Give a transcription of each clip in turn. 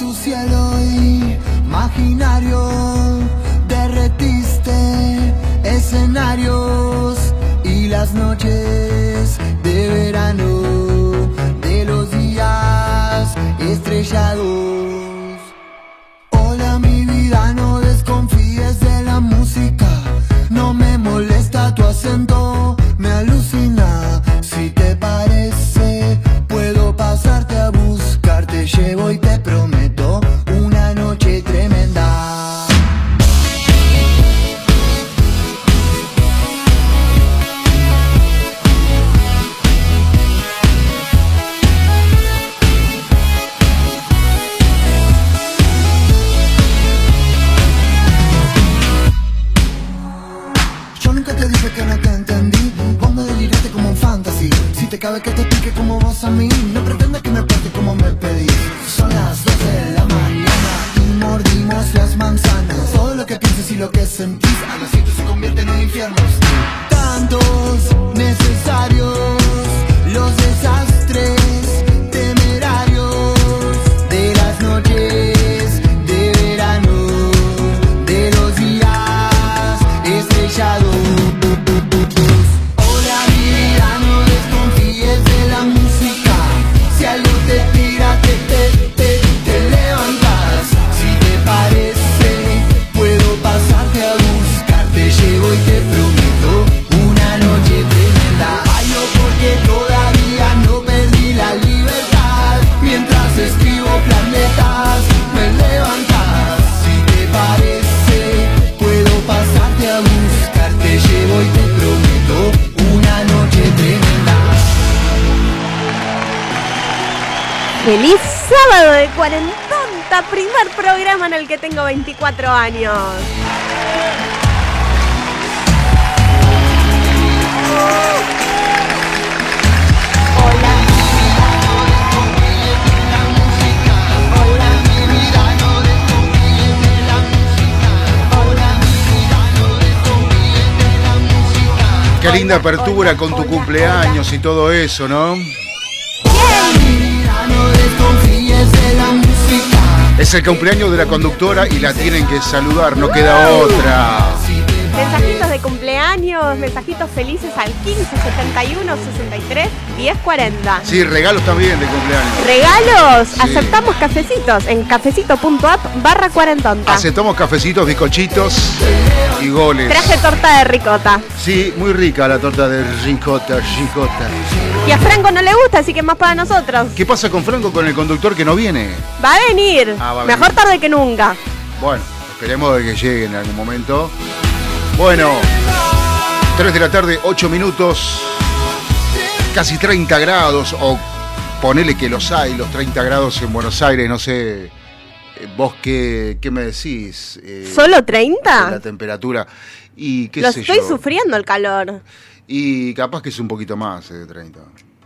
tu cielo imaginario derretiste escenarios y las noches de verano de los días estrellados. Hola mi vida, no desconfíes de la música, no me molesta tu acento, me alucina. Linda apertura con tu cumpleaños y todo eso, ¿no? Es el cumpleaños de la conductora y la tienen que saludar, no queda otra. Mensajitos de cumpleaños, mensajitos felices al 15 71 63 10 40. Sí, regalos también de cumpleaños. Regalos, Sí. aceptamos cafecitos en cafecito.app barra cuarentonta. Aceptamos cafecitos, bizcochitos y goles. Traje torta de ricota. Sí, muy rica la torta de ricota, ricota. Y a Franco no le gusta, así que más para nosotros. ¿Qué pasa con Franco, con el conductor que no viene? Va a venir. Ah, va a Mejor venir. tarde que nunca. Bueno, esperemos de que llegue en algún momento. Bueno, 3 de la tarde, 8 minutos, casi 30 grados, o ponele que los hay, los 30 grados en Buenos Aires, no sé. ¿Vos qué, qué me decís? eh, ¿Solo de 30? La temperatura. Y qué Lo sé estoy yo. sufriendo el calor. Y capaz que es un poquito más eh, de 30.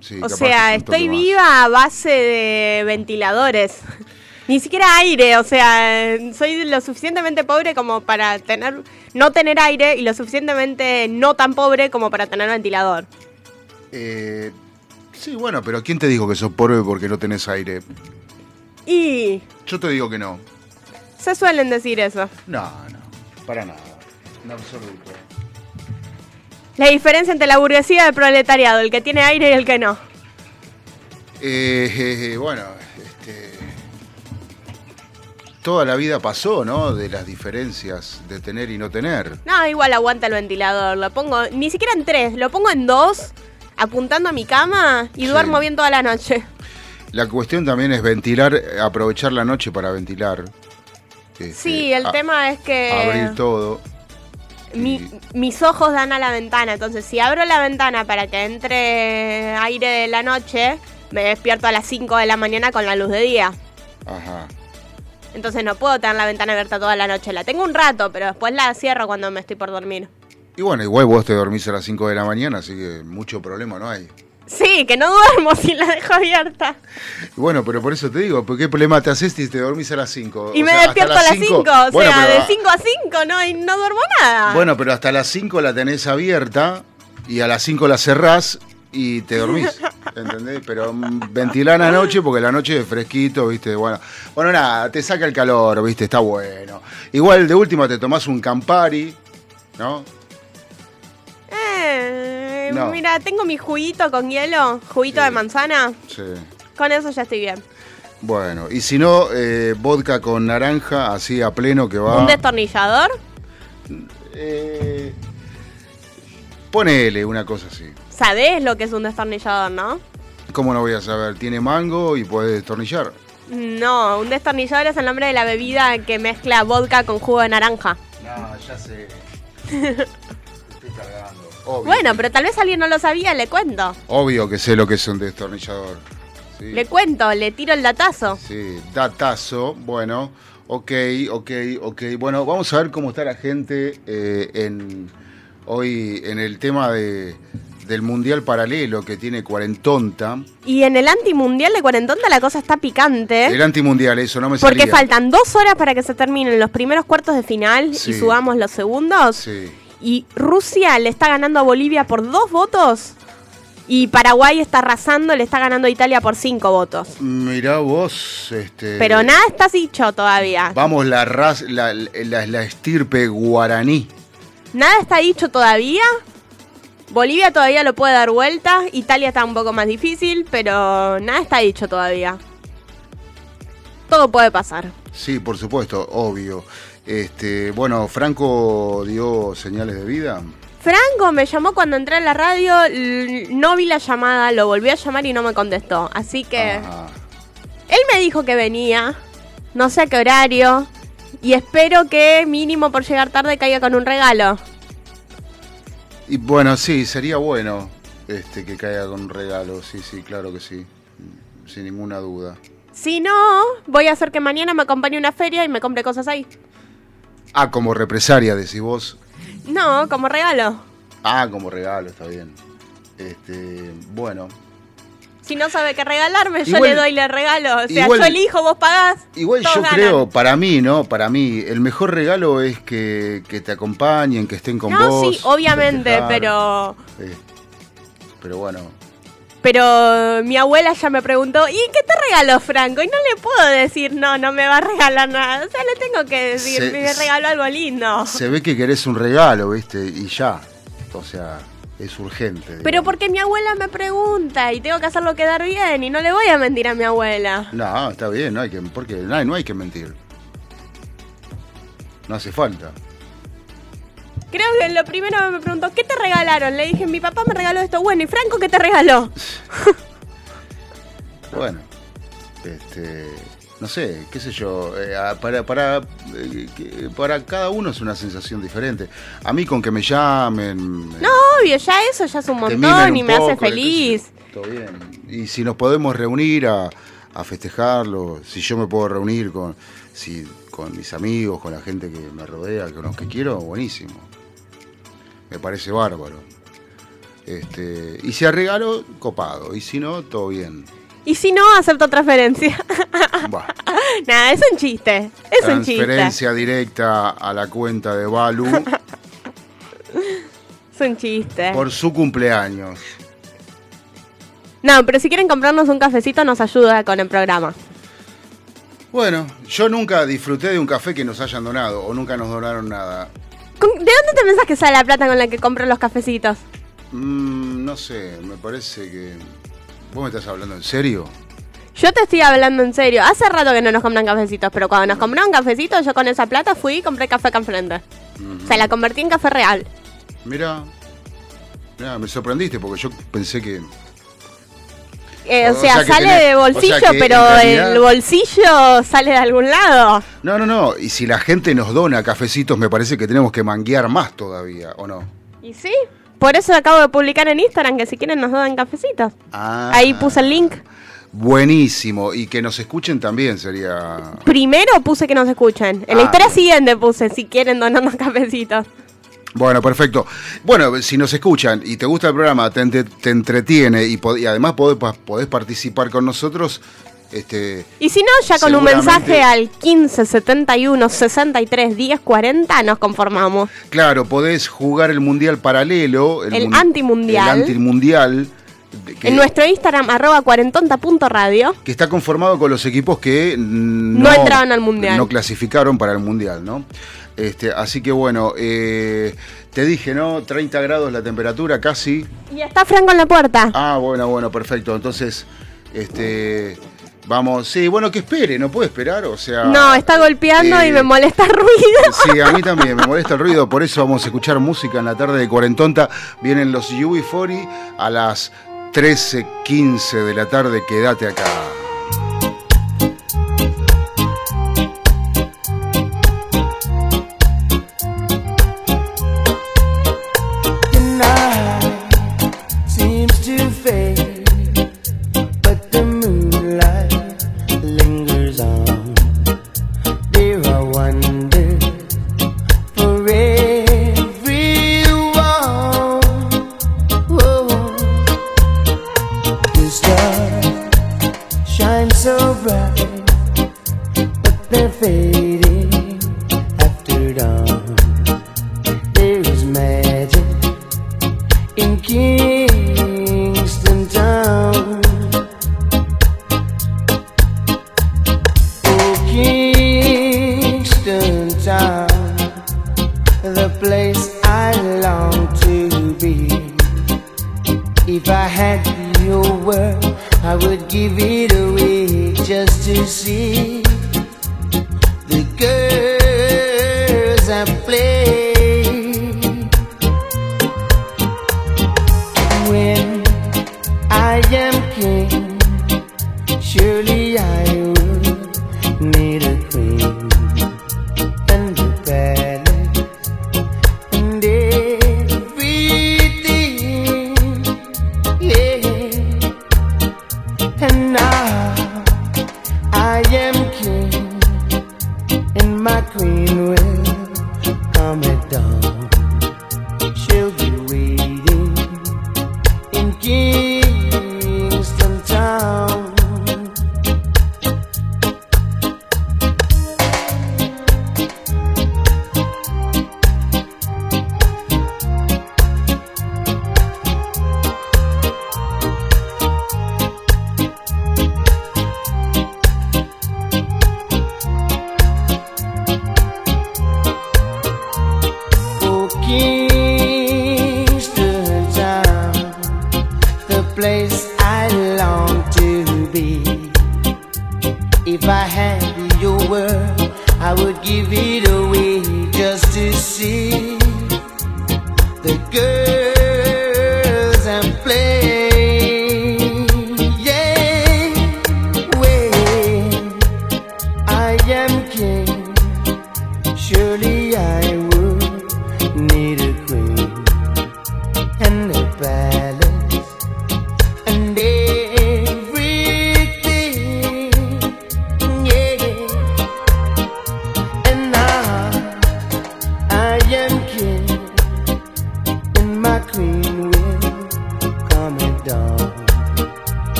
Sí, O sea, es estoy más. viva a base de ventiladores. Ni siquiera aire, o sea, soy lo suficientemente pobre como para tener no tener aire y lo suficientemente no tan pobre como para tener ventilador. Eh, sí, bueno, pero ¿quién te dijo que sos pobre porque no tenés aire? Y Yo te digo que no. se suelen decir eso. No, no, para nada. En absoluto. La diferencia entre la burguesía y el proletariado, el que tiene aire y el que no. Eh, eh, eh, bueno, este, toda la vida pasó, ¿no? De las diferencias de tener y no tener. No, igual aguanta el ventilador. Lo pongo, ni siquiera en tres, lo pongo en dos, apuntando a mi cama y Sí. duermo bien toda la noche. La cuestión también es ventilar, aprovechar la noche para ventilar. Este, Sí, el a- tema es que Abrir todo. mi- mis ojos dan a la ventana, entonces si abro la ventana para que entre aire de la noche, me despierto a las 5 de la mañana con la luz de día. Ajá. Entonces no puedo tener la ventana abierta toda la noche. La tengo un rato, pero después la cierro cuando me estoy por dormir. Y bueno, igual vos te dormís a las 5 de la mañana, así que mucho problema no hay. Sí, que no duermo si la dejo abierta. Bueno, pero por eso te digo, ¿por qué problema te haces si te dormís a las 5? Y me despierto a las 5, o Bueno, sea, pero- de 5 a 5 no, y no duermo nada. Bueno, pero hasta las 5 la tenés abierta y a las 5 la cerrás y te dormís. ¿Entendés? Pero mm, ventilar la noche porque la noche es fresquito, ¿viste? Bueno, bueno, nada, te saca el calor, ¿viste? Está bueno. Igual de última te tomás un Campari, ¿no? Eh, No. Mira, tengo mi juguito con hielo, juguito Sí. de manzana. Sí. Con eso ya estoy bien. Bueno, y si no, eh, vodka con naranja, así a pleno que va. ¿Un destornillador? Eh, ponele una cosa así. ¿Sabés lo que es un destornillador, no? ¿Cómo no voy a saber? Tiene mango y puede destornillar. No, un destornillador es el nombre de la bebida que mezcla vodka con jugo de naranja. No, ya sé. Estoy cargando. Obvio. Bueno, pero tal vez alguien no lo sabía, le cuento. Obvio que sé lo que es un destornillador. Sí, Le cuento, le tiro el datazo. sí, datazo. Bueno, ok, ok, ok. Bueno, vamos a ver cómo está la gente eh, en hoy en el tema de, del Mundial Paralelo que tiene Cuarentonta. Y en el antimundial de Cuarentonta la cosa está picante. El antimundial, eso no me. Porque salía. faltan dos horas para que se terminen los primeros cuartos de final Sí. y subamos los segundos. Sí. Y Rusia le está ganando a Bolivia por dos votos. Y Paraguay está arrasando, le está ganando a Italia por cinco votos. Mirá vos, este. Pero nada está dicho todavía. Vamos, la, raz- la, la, la estirpe guaraní. Nada está dicho todavía. Bolivia todavía lo puede dar vuelta. Italia está un poco más difícil, pero nada está dicho todavía. Todo puede pasar. Sí, por supuesto, obvio. Este, bueno, Franco dio señales de vida. Franco me llamó cuando entré a la radio, no vi la llamada, lo volví a llamar y no me contestó. Así que Ajá. él me dijo que venía, no sé a qué horario, y espero que mínimo por llegar tarde caiga con un regalo. Y bueno, sí, sería bueno este que caiga con un regalo, sí, sí, claro que sí. Sin ninguna duda. Si no, voy a hacer que mañana me acompañe a una feria y me compre cosas ahí. Ah, como represaria, decís vos. No, como regalo. Ah, como regalo, está bien. Este, bueno. Si no sabe qué regalarme, yo le doy le regalo. O sea, igual- yo elijo, vos pagás. Igual yo ganan. creo, para mí, ¿no? Para mí, el mejor regalo es que, que te acompañen, que estén con No, vos. sí, obviamente, festejar. pero Eh, pero bueno, Pero mi abuela ya me preguntó, ¿y qué te regaló Franco? Y no le puedo decir, no, no me va a regalar nada. O sea, le tengo que decir, Se- me regaló algo lindo. se ve que querés un regalo, ¿viste? Y ya. O sea, es urgente. Pero porque mi abuela me pregunta y tengo que hacerlo quedar bien y no le voy a mentir a mi abuela. No, está bien, no hay que, porque no no hay que mentir. No hace falta. Creo que lo primero me preguntó, ¿qué te regalaron? Le dije, mi papá me regaló esto. Bueno, ¿y Franco qué te regaló? Bueno, este, no sé, qué sé yo, eh, ah, para, para, eh, para cada uno es una sensación diferente. A mí con que me llamen, me- No, obvio, ya eso ya es un montón un y me hace poco, feliz. Todo bien. Y si nos podemos reunir a, a festejarlo, si yo me puedo reunir con, si, con mis amigos, con la gente que me rodea, con los que quiero, buenísimo. Me parece bárbaro. Este, y si a regalo, copado. Y si no, todo bien. Y si no, acepto transferencia. Nada, es un chiste. Es un chiste. Transferencia directa a la cuenta de Balu Es un chiste. por su cumpleaños. No, pero si quieren comprarnos un cafecito, nos ayuda con el programa. Bueno, yo nunca disfruté de un café que nos hayan donado o nunca nos donaron nada. ¿Con- ¿De dónde te pensás que sale la plata con la que compro los cafecitos? Mm, no sé, me parece que... ¿Vos me estás hablando en serio? Yo te estoy hablando en serio. Hace rato que no nos compran cafecitos, pero cuando nos compraron cafecitos, yo con esa plata fui y compré café acá enfrente. O sea, la convertí en café real. Mira, me sorprendiste porque yo pensé que... Eh, o, O sea, sale tenés- de o sea bolsillo, pero realidad- el bolsillo sale de algún lado. No, no, no, y si la gente nos dona cafecitos me parece que tenemos que manguear más todavía, ¿o no? ¿Y sí? Por eso acabo de publicar en Instagram que si quieren nos dan cafecitos. Ah, Ahí puse el link. Buenísimo, y que nos escuchen también sería... Primero puse que nos escuchen. En la Ah. historia siguiente puse si quieren donarnos cafecitos. Bueno, perfecto. Bueno, si nos escuchan y te gusta el programa, te, entretiene y, pod- y además podés, podés participar con nosotros, este, Y si no, ya con un mensaje al 15 71 63 10 40 nos conformamos. claro, podés jugar el mundial paralelo, El mun- antimundial. el antimundial, en nuestro Instagram, arroba cuarentonta.radio. Que está conformado con los equipos que no, no, al Mundial. No clasificaron para el Mundial, ¿no? Este, así que bueno, eh, te dije, ¿no? 30 grados la temperatura casi. Y está Franco en la puerta. Ah, bueno, bueno, perfecto. Entonces, este... Vamos, sí, bueno, que espere, no puede esperar, o sea... No, está golpeando y me molesta el ruido. Sí, a mí también me molesta el ruido, por eso vamos a escuchar música en la tarde de Cuarentonta. Vienen los UB40 a las 13.15 de la tarde, quédate acá.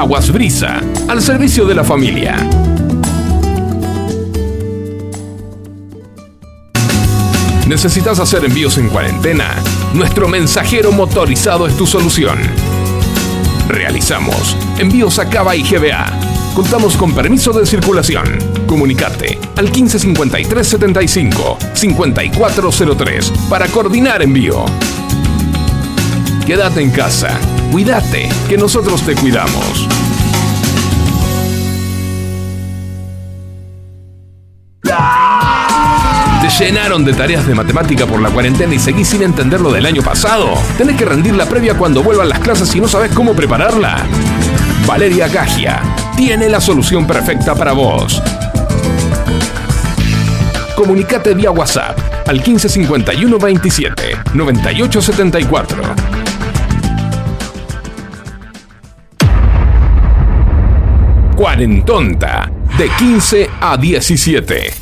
Aguas Brisa, al servicio de la familia. ¿Necesitas hacer envíos en cuarentena? Nuestro mensajero motorizado es tu solución. Realizamos envíos a Cava y GBA. Contamos con permiso de circulación. Comunicate al 155375 5403 para coordinar envío. Quédate en casa Cuídate, que nosotros te cuidamos. ¿Te llenaron de tareas de matemática por la cuarentena y seguís sin entender lo del año pasado? ¿Tenés que rendir la previa cuando vuelvan las clases y no sabes cómo prepararla? Valeria Gagia tiene la solución perfecta para vos. Comunicate vía WhatsApp al 1551 27 9874 Cuarentonta, de 15 a 17.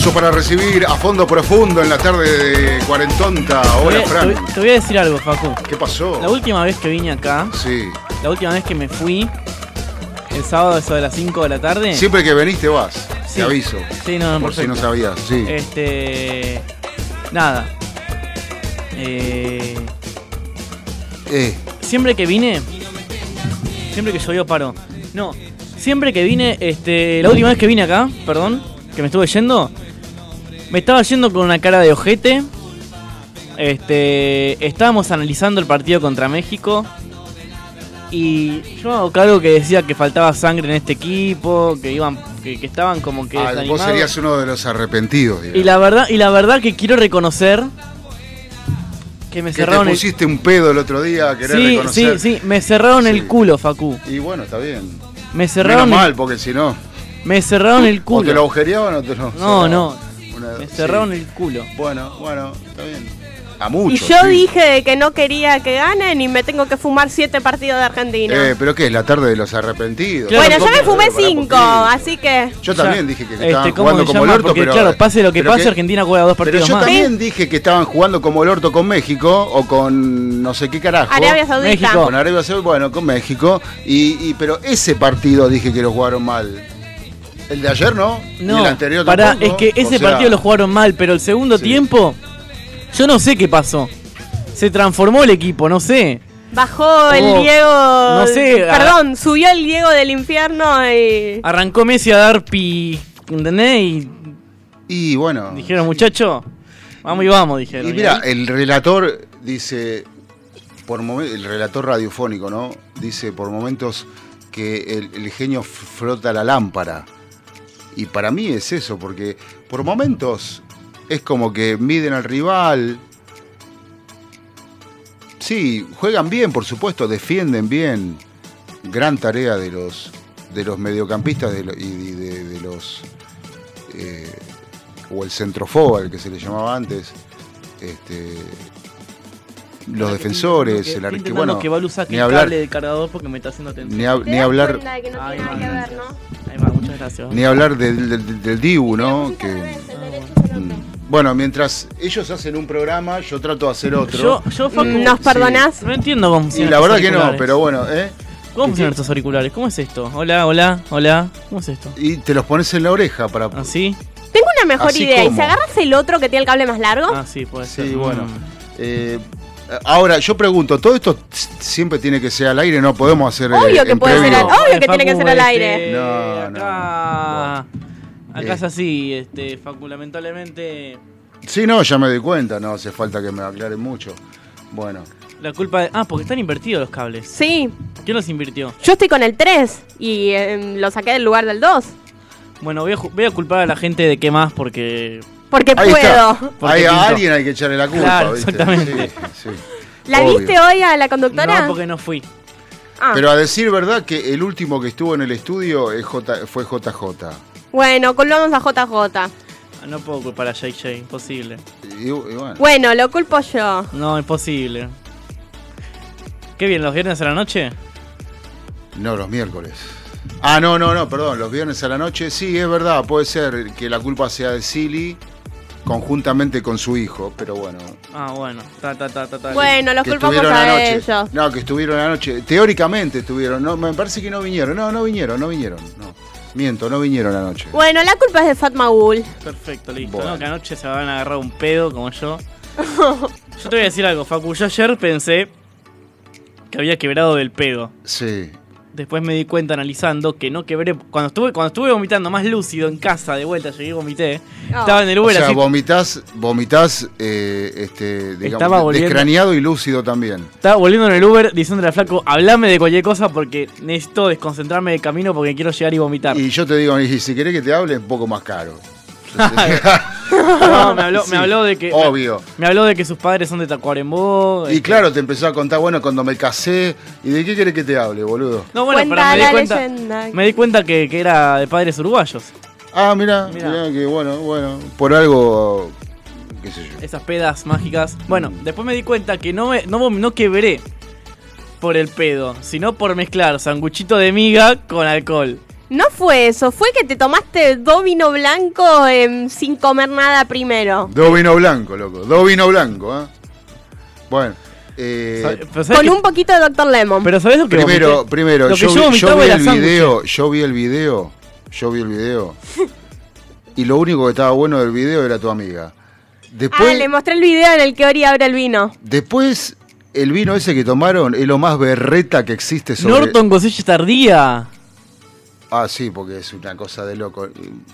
Aplauso para recibir a fondo profundo en la tarde de Cuarentonta. Hola, Fran. te- te voy a decir algo, Facu. ¿Qué pasó? La última vez que vine acá, Sí. la última vez que me fui, el sábado eso de las 5 de la tarde. Siempre que venís te vas. Sí. Te aviso. Sí, no, no, Por si no sabías. Sí. Este. Nada. Eh, Eh, siempre que vine. Siempre que llovió paro. No. Siempre que vine, este. La última vez que vine acá, perdón, que me estuve yendo. Me estaba yendo con una cara de ojete. Este. Estábamos analizando el partido contra México. Y yo hago cargo que decía que faltaba sangre en este equipo, que iban, que, que estaban como que ah, vos serías uno de los arrepentidos. digamos. Y la verdad, y la verdad que quiero reconocer que me que te cerraron el pusiste un pedo el otro día querer Sí, reconocer. sí, sí, me cerraron Sí. el culo, Facu. Y bueno, está bien. Me Menos cerraron el, mal, porque si no. me cerraron el O te lo culo. agujereaban o te lo. No, no. Una- Me sí. cerraron el culo. Bueno, bueno, está bien. A Y muchos. yo sí. dije que no quería que ganen y me tengo que fumar siete partidos de Argentina. Eh, pero ¿qué es? La tarde de los arrepentidos. Claro, bueno, yo me fumé cinco, así que... Yo también dije que Este, estaban ¿cómo jugando como el orto, Porque, pero. claro, pase lo que pero pase, Argentina juega dos Pero partidos yo más. también dije que estaban jugando como el orto con México o con no sé qué carajo. Arabia Saudita. México. Con Arabia Saudita, bueno, con México. Y, y- pero ese partido dije que lo jugaron mal. El de ayer no. y No, el anterior pará, tampoco. es que ese O sea, partido lo jugaron mal, pero el segundo Sí. tiempo, yo no sé qué pasó. Se transformó el equipo, no sé. Bajó el Oh, Diego... no sé, a- Perdón, subió el Diego del infierno y... Arrancó Messi a dar pi. ¿Entendés? Y Y bueno. dijeron, muchacho, vamos y vamos, dijeron. Y mira, el relator dice, por momen- el relator radiofónico, ¿no? Dice por momentos que el, el genio frota la lámpara. Y para mí es eso, porque por momentos es como que miden al rival. Sí, juegan bien, por supuesto, defienden bien. Gran tarea de los de los mediocampistas de y de los eh, o el centrofoba, el que se le llamaba antes, este, los defensores, Que- el estoy ar- que intentando bueno, que Balu saque ni hablar, cable del cargador porque me está haciendo atención. ni, hab- ¿Te ni das hablar, cuenta de que no Ay, tiene nada que madre. ver, ¿no? Ahí va, muchas gracias. ni hablar del, del- del Dibu, ¿no? Que, otro. bueno, mientras ellos hacen un programa, yo trato de hacer otro. Yo, yo, Facu, ¿Nos Sí. perdonás? no entiendo cómo y funcionan la estos verdad que no, pero bueno, ¿eh? ¿Cómo funcionan estos auriculares? ¿Cómo es esto? Hola, hola, hola. ¿Cómo es esto? Y te los pones en la oreja para... ¿Así? Tengo una mejor Así idea. ¿Y si agarras el otro que tiene el cable más largo? Ah, sí, puede ser. Sí, bueno. Mm. Eh, ahora, yo pregunto, ¿todo esto siempre tiene que ser al aire? ¿No podemos hacer... eh, Obvio que en puede ser al- obvio que Facu, tiene que ser al este, aire. No, no. Acá, acá Eh. es así, este, Facu, lamentablemente Sí, no, ya me doy cuenta, no hace falta que me aclaren mucho. Bueno, la culpa de... Ah, porque están invertidos los cables. Sí. ¿Quién los invirtió? Yo estoy con el 3 y eh, lo saqué del lugar del 2. Bueno, voy a, ju- voy a culpar a la gente de qué más porque... Porque ahí puedo. está. Porque Hay a alguien hay que echarle la culpa, Claro, ¿viste? exactamente. Sí, sí. ¿La Obvio. viste hoy a la conductora? No, porque no fui. Ah, Pero a decir verdad que el último que estuvo en el estudio es J- fue JJ. Bueno, colgamos a JJ. Ah, No puedo culpar a JJ, imposible. Y, y bueno, Bueno, lo culpo yo. No, imposible. ¿Qué bien, los viernes a la noche? no, los miércoles. Ah, no, no, no, perdón, los viernes a la noche. Sí, es verdad, puede ser que la culpa sea de Silly conjuntamente con su hijo, pero bueno. Ah, bueno. Ta, ta, ta, ta, ta. Bueno, los que culpamos a anoche. ellos. No, que estuvieron anoche. Teóricamente estuvieron. No, me parece que no vinieron. No, no vinieron, no vinieron. No. Miento, no vinieron anoche. Bueno, la culpa es de Fatma Gul. Perfecto, listo. Bueno. No, que anoche se van a agarrar un pedo como yo. Yo te voy a decir algo, Facu. Yo ayer pensé que había quebrado del pedo. Sí. Después me di cuenta analizando que no quebré. Cuando estuve, cuando estuve vomitando más lúcido en casa de vuelta, llegué y vomité. Oh. Estaba en el O Uber sea, así. vomitas, vomitas, eh, este, digamos, Estaba volviendo- descraneado y lúcido también. Estaba volviendo en el Uber diciéndole al flaco, hablame de cualquier cosa porque necesito desconcentrarme del camino porque quiero llegar y vomitar. Y yo te digo, y si querés que te hable, es un poco más caro. No, me habló, Sí, me habló de que. Obvio. Me habló de que sus padres son de Tacuarembó. Y este- claro, te empezó a contar, bueno, cuando me casé, ¿y de qué querés que te hable, boludo? No, bueno, pero me di cuenta. leyenda. Me di cuenta que, que era de padres uruguayos. Ah, mira, Mirá. mira que bueno, bueno, por algo, qué sé yo. Esas pedas mágicas. Bueno, después me di cuenta que no, me, no, no quebré por el pedo, sino por mezclar sanguchito de miga con alcohol. No fue eso, fue que te tomaste dos vino blanco em, sin comer nada primero. Dos vino blanco, loco, dos vino blanco, ¿eh? Bueno, eh, Sa- pero ¿sabes Con un poquito de Dr. Lemon. Pero ¿sabes lo que primero, vomité? primero, Lo que yo, yo vi, yo el video, yo vi el video, yo vi el video, y lo único que estaba bueno del video era tu amiga. Después, Ah, le mostré el video en el que Ori abre el vino. después el vino ese que tomaron es lo más berreta que existe sobre... Norton Cosilla Tardía. Ah, sí, porque es una cosa de loco.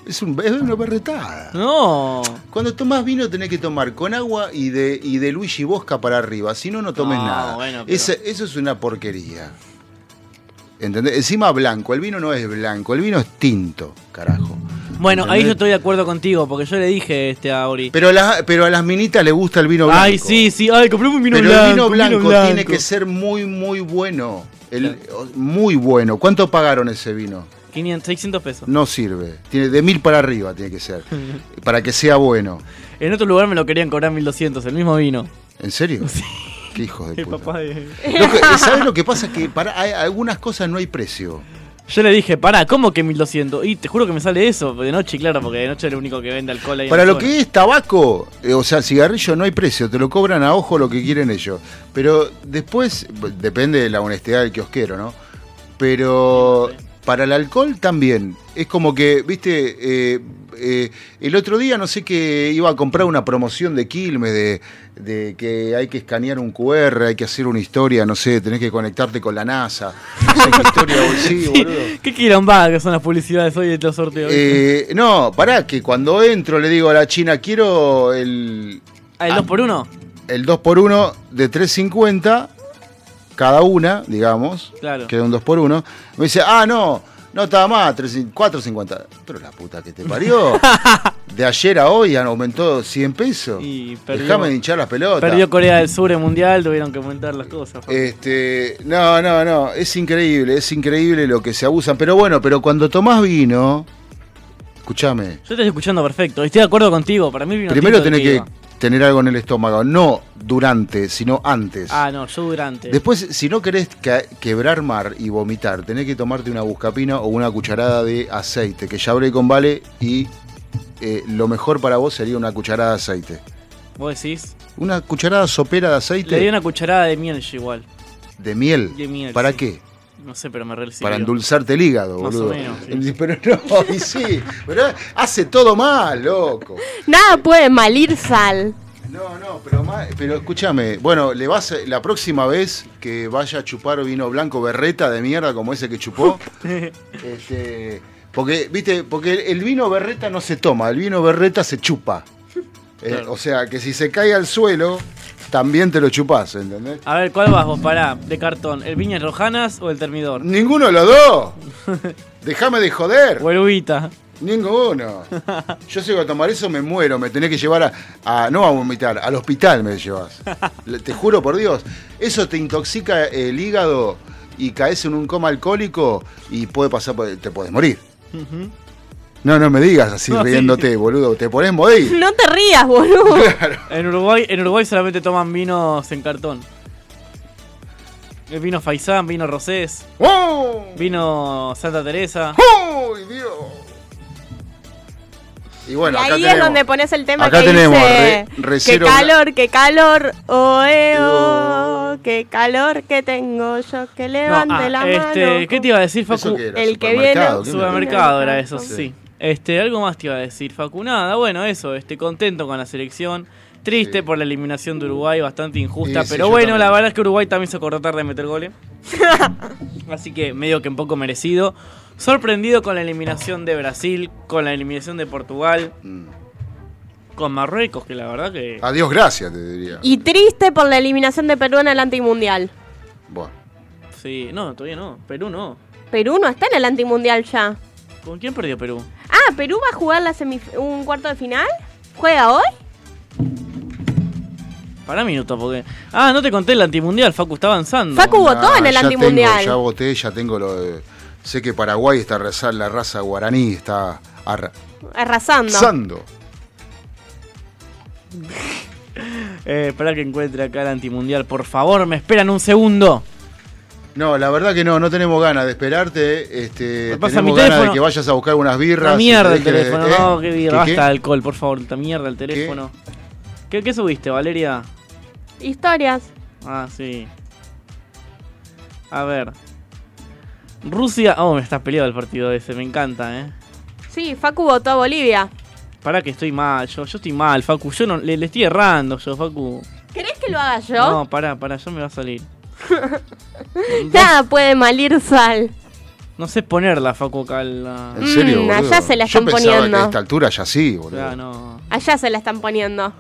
Es, un, es una berretada. No. Cuando tomás vino tenés que tomar con agua y de, y de Luigi Bosca para arriba, si no, no tomes No, nada. bueno, pero- Ese- eso es una porquería. ¿Entendés? Encima blanco, el vino no es blanco, el vino es tinto, carajo. Bueno, ahí yo estoy de acuerdo contigo, porque yo le dije este a Ori. Pero, a las- pero a las minitas le gusta el vino blanco. Ay, sí, sí, ay, compré un vino pero blanco. el vino blanco. tiene que ser muy, muy bueno. El- Muy bueno. ¿Cuánto pagaron ese vino? 500, 600 pesos. No sirve. Tiene de mil para arriba tiene que ser. para que sea bueno. En otro lugar me lo querían cobrar 1200, el mismo vino. ¿En serio? Qué hijos de El puta. papá de... Lo que- ¿Sabes lo que pasa? Que para hay- algunas cosas no hay precio. Yo le dije, pará, ¿cómo que 1200? Y te juro que me sale eso, de noche, claro, porque de noche es lo único que vende alcohol ahí Para lo zona. que es tabaco, eh, o sea, cigarrillo no hay precio, te lo cobran a ojo lo que quieren ellos. Pero después, depende de la honestidad del kiosquero, ¿no? Pero para el alcohol también. Es como que, viste, eh, eh, el otro día no sé que iba a comprar una promoción de Quilmes, de, de que hay que escanear un QR, hay que hacer una historia, no sé, tenés que conectarte con la NASA. No sé qué historia, sí, Sí, boludo. ¿Qué quilombada que son las publicidades hoy de los sorteos? Eh, no, pará, que cuando entro le digo a la China, quiero el, Ah, ¿El 2 por 1 el 2x1 de 3.50 cada una, digamos, Claro. que un 2x1. Me dice, ah, no, no estaba más, 3 4.50. Pero la puta que te parió. de ayer a hoy han aumentado 100 pesos. Y Déjame hinchar las pelotas. Perdió Corea del Sur en Mundial, tuvieron que aumentar las cosas. Este, no, no, no, es increíble, es increíble lo que se abusan. Pero bueno, pero cuando tomás vino, escúchame, Yo te estoy escuchando perfecto, estoy de acuerdo contigo, para mí el vino Primero tenés el que. Tener algo en el estómago. No durante, sino antes. Ah, no, yo durante. Después, si no querés que- quebrar mar y vomitar, tenés que tomarte una buscapina o una cucharada de aceite, que ya hablé con Vale y eh, lo mejor para vos sería una cucharada de aceite. Vos decís. Una cucharada sopera de aceite Le di una cucharada de miel yo igual. de miel. De miel, ¿Para sí. qué? No sé, pero me re sirvió. Para endulzarte el hígado, Más o boludo. menos, sí. Pero no, y sí, pero hace todo mal, loco. Nada puede malir sal. No, no, pero, pero escúchame, bueno, le vas a- la próxima vez que vaya a chupar vino blanco berreta de mierda como ese que chupó, este, porque, viste, porque el vino berreta no se toma, el vino berreta se chupa. Eh. O sea, que si se cae al suelo, también te lo chupás, ¿entendés? A ver, ¿cuál vas vos? Pará, de cartón. ¿El Viñas Rojanas o el Termidor? Ninguno de los dos. Déjame de joder. O el Ubita. Ninguno. Yo si voy a tomar eso me muero, me tenés que llevar a, a- no a vomitar, al hospital me llevas. Le- Te juro por Dios, eso te intoxica el hígado y caes en un coma alcohólico y puede pasar, te puedes morir. No, no me digas así No, sí. riéndote, boludo, te podés morir. No te rías, boludo. En Uruguay, en Uruguay solamente toman vinos en cartón. Vino Faisán, vino Rosés, ¡Oh! vino Santa Teresa. ¡Ay, Dios! Y bueno, y acá ahí tenemos, es donde pones el tema acá que tenemos dice re- qué calor, qué calor, oh, eh, oh, qué calor que tengo yo que No, levante ah, la este, mano. ¿Qué te iba a decir, ¿Eso Facu? el que viene- ¿Qué Supermercado era eso, Sí. sí. Este, algo más te iba a decir, Facu. Nada, bueno, eso, este, contento con la selección. Triste Sí. por la eliminación de Uruguay, bastante injusta. Sí, pero bueno, la verdad es que Uruguay también se acordó tarde de meter goles. Así que medio que un poco merecido. Sorprendido con la eliminación de Brasil, con la eliminación de Portugal, Mm. con Marruecos, que la verdad que. Adiós, gracias, te diría. Y triste por la eliminación de Perú en el antimundial. Bueno. Sí, no, todavía no. Perú no. Perú no está en el antimundial ya. ¿Con quién perdió Perú? Ah, Perú va a jugar la semif- un cuarto de final. ¿Juega hoy? Para minuto, porque. Ah, no te conté el antimundial, Facu está avanzando. Facu votó Nah, en el ya antimundial. tengo, ya voté, ya tengo lo de. Sé que Paraguay está raza, la raza guaraní está Arrasando. arrasando. Eh, espera que encuentre acá el antimundial, por favor, me esperan un segundo. No, la verdad que no, no tenemos ganas de esperarte. Este, Me pasa tenemos mi ganas teléfono. de que vayas a buscar unas birras. La mierda te el teléfono, ¿eh? no, qué birra, ¿Qué, basta qué? de alcohol, por favor, esta mierda el teléfono. ¿Qué, qué subiste, Valeria? Historias. Ah, sí. A ver. Rusia. Oh, me está peleado el partido ese, me encanta, eh. Sí, Facu votó a Bolivia. Pará que estoy mal, yo, yo estoy mal, Facu. Yo no, le, le estoy errando, yo, Facu. ¿Querés que lo haga yo? No, pará, pará, yo me va a salir. Nada puede malir sal. No sé ponerla, Facu, acá. La... ¿En serio, Mm, allá se la Yo están pensaba poniendo. que a esta altura ya sí, boludo. Ya, no. Allá se la están poniendo.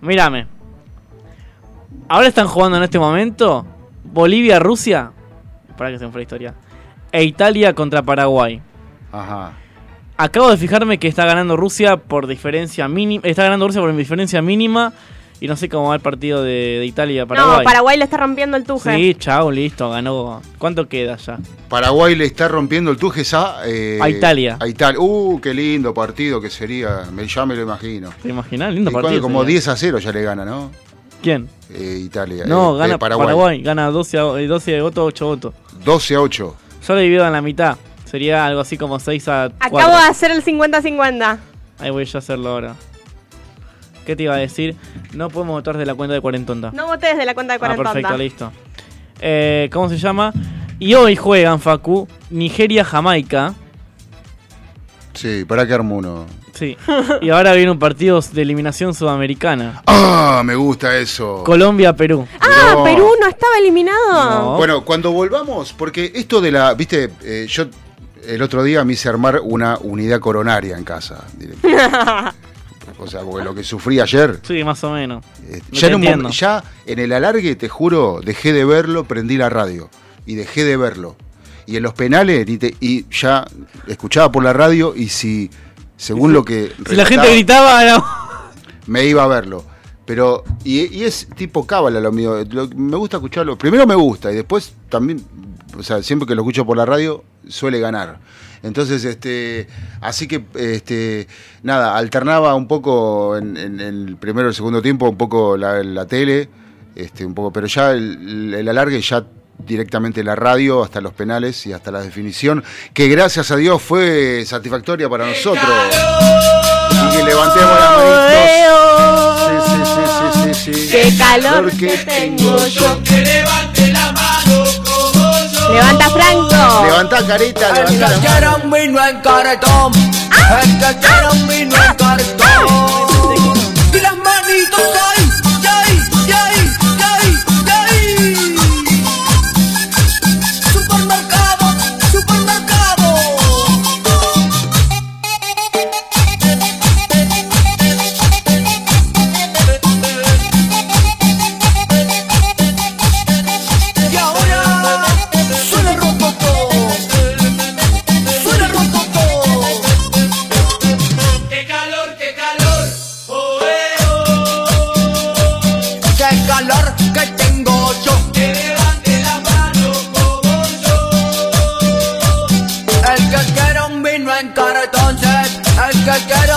Mírame. Ahora están jugando en este momento Bolivia, Rusia. Para que se me fue la historia. E Italia contra Paraguay. Ajá. Acabo de fijarme que está ganando Rusia por diferencia mínima. Está ganando Rusia por diferencia mínima. Y no sé cómo va el partido de, de Italia-Paraguay. No, Paraguay le está rompiendo el tuje. Sí, chao, listo, ganó. ¿Cuánto queda ya? Paraguay le está rompiendo el tujes a... eh, A Italia. A Italia. Uh, qué lindo partido que sería. Me, ya me lo imagino. ¿Te imaginas? Lindo Y partido. cuando- como sería. 10 a 0 ya le gana, ¿no? ¿Quién? Eh, Italia. No, eh, gana eh, Paraguay. Gana 12, a- eh, 12 votos, 8 votos. 12 a 8. Yo lo divido en la mitad. Sería algo así como 6 a 4. Acabo de hacer el 50-50. Ahí voy yo a hacerlo ahora. ¿Qué te iba a decir? No podemos votar de la cuenta de Cuarentonta. No voté desde la cuenta de ah, 40 perfecto, listo. Eh, ¿Cómo se llama? Y hoy juegan, Facu, Nigeria-Jamaica. Sí, para que armo uno. Sí. y ahora viene un partido de eliminación sudamericana. ¡Ah! Me gusta eso. Colombia-Perú. Ah, No. Perú no estaba eliminado. No. Bueno, cuando volvamos, porque esto de la, viste, eh, yo el otro día me hice armar una unidad coronaria en casa. o sea, porque lo que sufrí ayer, Sí, más o menos. eh, No ya, en un entiendo. mom- ya en el alargue, te juro, dejé de verlo, prendí la radio y dejé de verlo. Y en los penales, te- y ya escuchaba por la radio y si, según lo que... Si la gente gritaba, era- me iba a verlo. Pero, y, y es tipo cábala lo mío. Lo- me gusta escucharlo. Primero me gusta y después también, o sea, siempre que lo escucho por la radio, suele ganar. Entonces, este, así que, este, nada, alternaba un poco en, en el primero y el segundo tiempo, un poco la, la tele, este, un poco, pero ya el, el alargue ya directamente la radio hasta los penales y hasta la definición, que gracias a Dios fue satisfactoria para nosotros. Y que levantemos las manitos. Sí, sí, sí, sí, sí, sí. Qué calor Porque que tengo yo. Que levante Levanta Franco. Levantá carita, El levantá que quiera un vino en cartón. El que quiera un vino en cartón. El que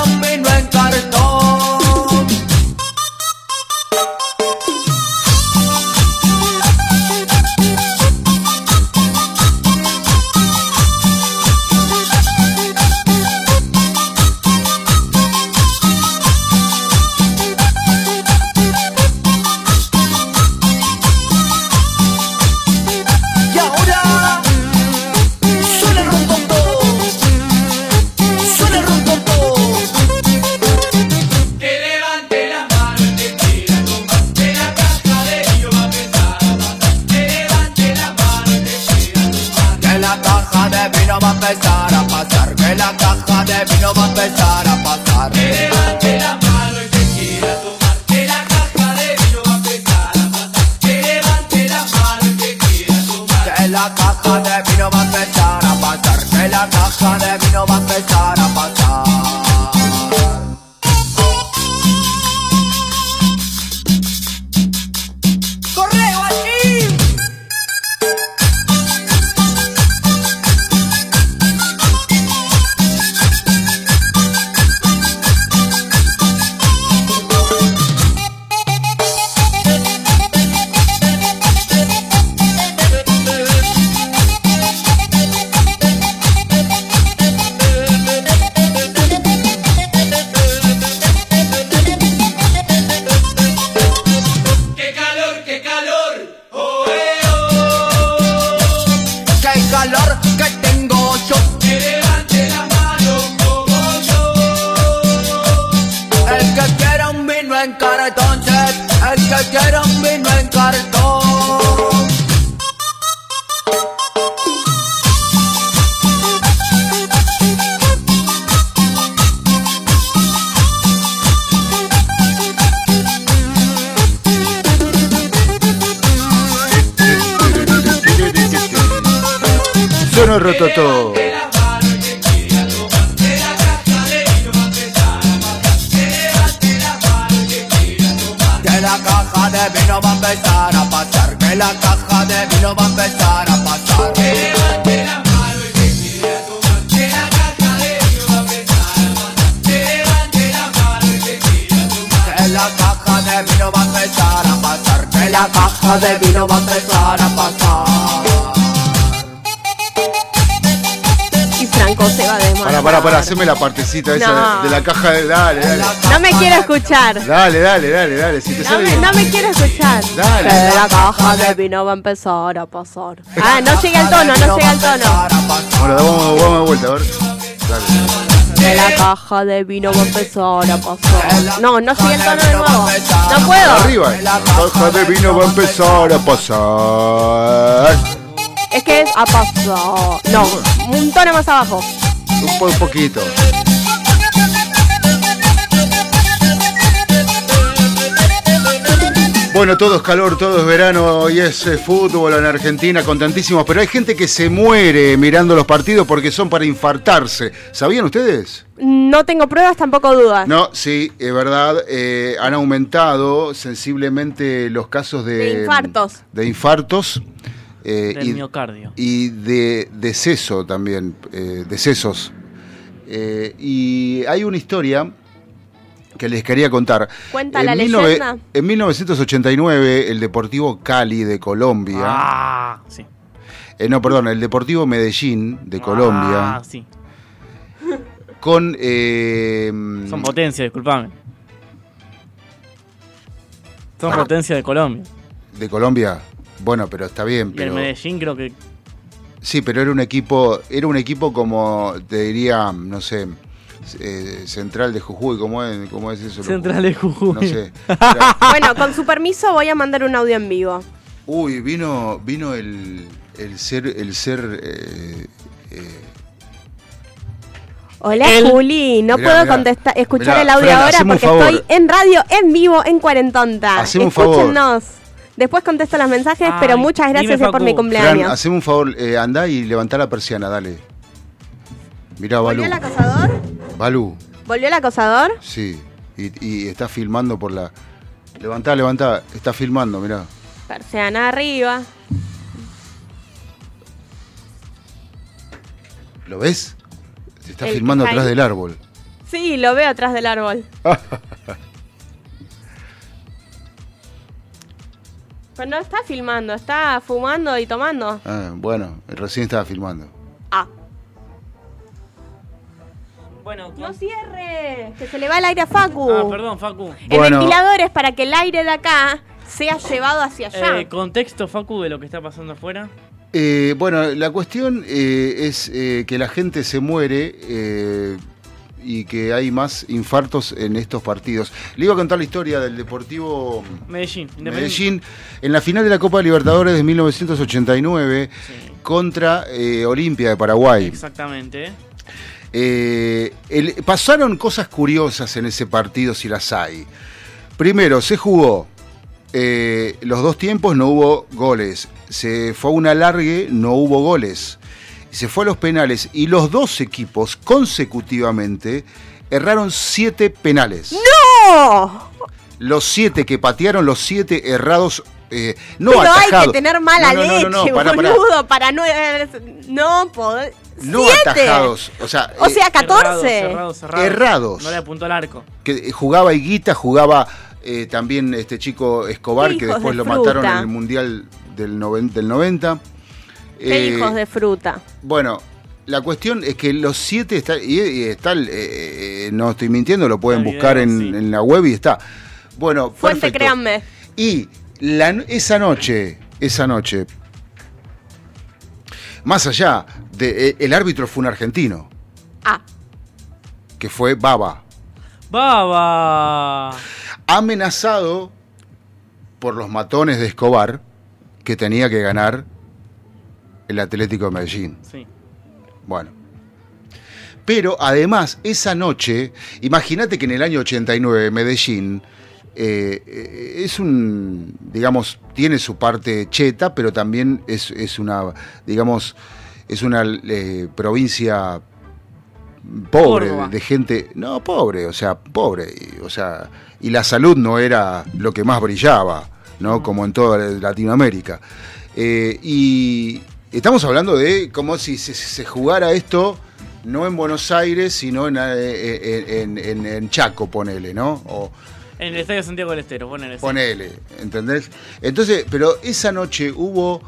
esa No. de la caja de. Dale, dale. No me quiero escuchar. Dale, dale, dale, dale. Si te No sale me, no me quiero escuchar. Dale. Que la caja de vino va a empezar a pasar. Ah, no llega el tono, no llega el tono. Bueno, vamos, vamos de vuelta, a ver. Dale. Que la caja de vino va a empezar a pasar. No, no sigue el tono de nuevo. No puedo. Arriba. La caja de vino va a empezar a pasar. Es que es a pasar. No, un tono más abajo. Un, po- un poquito. Bueno, todo es calor, todo es verano y es eh, fútbol en Argentina, contentísimos, pero hay gente que se muere mirando los partidos porque son para infartarse. ¿Sabían ustedes? No tengo pruebas, tampoco dudas. No, sí, es verdad, eh, han aumentado sensiblemente los casos de, De infartos. de infartos eh, Del y, miocardio. y de deceso también, eh, decesos. Eh, y hay una historia que les quería contar. Cuenta en la 19 leyenda. En 1989, el Deportivo Cali de Colombia, Ah, sí. eh, no, perdón, el Deportivo Medellín de Colombia, Ah, sí. con... eh, Son potencia, disculpame. Son Ah. potencia de Colombia. de Colombia, bueno, pero está bien, Y el pero... Medellín creo que Sí, pero era un equipo, era un equipo como, te diría, no sé, eh, Central de Jujuy, ¿cómo es, cómo es eso? Central de Jujuy. No sé. Era- Bueno, con su permiso voy a mandar un audio en vivo. uy, vino, vino el, el ser, el ser, eh, eh, Hola El- Juli, no Mirá, puedo mirá. contestar, escuchar Mirá, el audio Fran, ahora porque estoy en radio, en vivo, en Cuarentonta. Favor. Escúchenos. Después contesto los mensajes, Ay, pero muchas gracias por mi Fran, cumpleaños. haceme un favor, eh, andá y levantá la persiana, dale. Mirá, Balú. ¿Volvió el acosador? Balú, ¿Volvió el acosador? sí. Y, y está filmando por la... Levantá, levantá, está filmando, mirá. Persiana arriba. ¿Lo ves? Se está El filmando atrás del árbol. Sí, lo veo atrás del árbol. Pero no está filmando, está fumando y tomando. Ah, bueno, recién estaba filmando. Ah. Bueno, No cierre, que se le va el aire a Facu. Ah, perdón, Facu. El Bueno. ventilador es para que el aire de acá sea llevado hacia allá. Eh, contexto, Facu, de lo que está pasando afuera. Eh, bueno, la cuestión eh, es eh, que la gente se muere eh, y que hay más infartos en estos partidos. Le iba a contar la historia del Deportivo Medellín. Medellín en la final de la Copa Libertadores de 1989 Sí, contra eh, Olimpia de Paraguay. exactamente. Eh, el- pasaron cosas curiosas en ese partido, si las hay. Primero, se jugó eh, los dos tiempos, no hubo goles. Se fue a un alargue, no hubo goles. Se fue a los penales y los dos equipos consecutivamente erraron siete penales. ¡No! Los siete que patearon, los siete errados, eh, no Pero hay que tener mala No, no, no, leche, pará. boludo, para no... No poder... No ¡Siete! atajados. O sea, O eh, sea, 14. Cerrados, cerrados, cerrados. Errados. No le apuntó al arco. que jugaba Higuita, jugaba eh, también este chico Escobar, que después de lo fruta. mataron en el Mundial del, noven- del 90. Qué Eh, hijos de fruta. Bueno, la cuestión es que los siete está, y, y está eh, eh, no estoy mintiendo, lo pueden buscar en, sí. en la web y está. Bueno, Fuente, perfecto. créanme. Y la esa noche, esa noche, más allá, de, eh, el árbitro fue un argentino, Ah, que fue Baba. ¡Baba! amenazado por los matones de Escobar que tenía que ganar el Atlético de Medellín. Sí. Bueno. Pero además, esa noche, imagínate que en el año 89 Medellín eh, eh, es un, digamos, tiene su parte cheta, pero también es, es una, digamos, es una eh, provincia pobre, Córdoba. de, gente, no, pobre, o sea, pobre, y, o sea, y la salud no era lo que más brillaba, ¿no? Como en toda Latinoamérica. Eh, y estamos hablando de como si se, se jugara esto no en Buenos Aires, sino en, eh, en, en- en Chaco, ponele, ¿no? O, En el Estadio Santiago del Estero, ponele. Ponele, ¿entendés? Entonces, pero esa noche hubo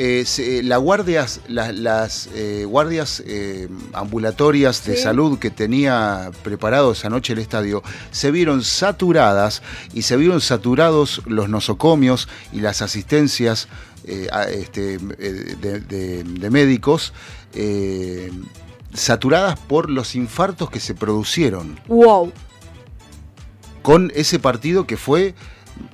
eh, se- la guardias, la- las eh, guardias eh, ambulatorias de Sí. salud que tenía preparado esa noche el estadio se vieron saturadas y se vieron saturados los nosocomios y las asistencias a- este, de, de- de médicos. saturadas por los infartos que se producieron wow. con ese partido que fue,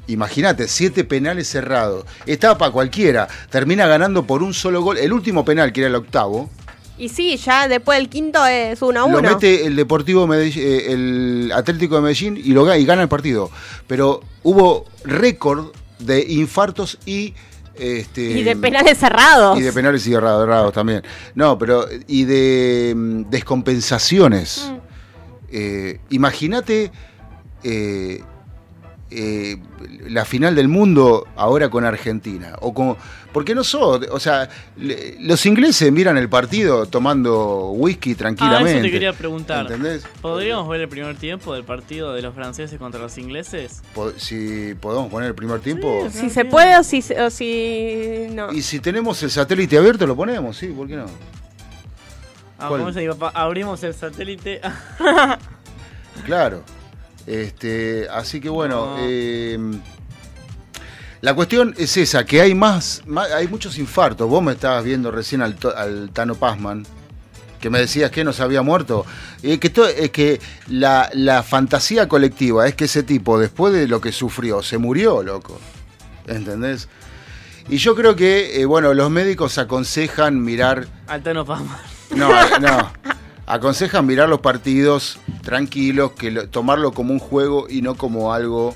imagínate, siete penales cerrados. Estaba para cualquiera. Termina ganando por un solo gol. El último penal, que era el octavo, Y sí, ya después del quinto es 1 a 1. lo mete el Deportivo Medellín, eh, el Atlético de Medellín y, lo, ga- y gana el partido. Pero hubo récord de infartos y... Este, Y de penales cerrados. y de penales y errados, errados también. No, pero. Y de mm, descompensaciones. Mm. Eh, Imagínate eh, eh, la final del mundo ahora con Argentina? O con, porque no son, o sea, le- los ingleses miran el partido tomando whisky Ah, tranquilamente. eso te quería preguntar. ¿Entendés? ¿Podríamos ver el primer tiempo del partido de los franceses contra los ingleses? Si podemos poner el primer tiempo. Si se puede o si, o si no. Y si tenemos el satélite abierto, lo ponemos, sí, ¿por qué no? Ah, ¿Cuál? ¿cómo se dice, papá? Abrimos el satélite. Claro. Este, así que bueno, No. eh, la cuestión es esa, que hay más, más- hay muchos infartos. Vos me estabas viendo recién al, al Tano Pazman, que me decías que no se había muerto. Eh, que to- es que la, la fantasía colectiva es que ese tipo, después de lo que sufrió, se murió, loco. ¿Entendés? Y yo creo que, eh, bueno, los médicos aconsejan mirar Altano Pama. no, no. Aconsejan mirar los partidos tranquilos, que lo- tomarlo como un juego y no como algo.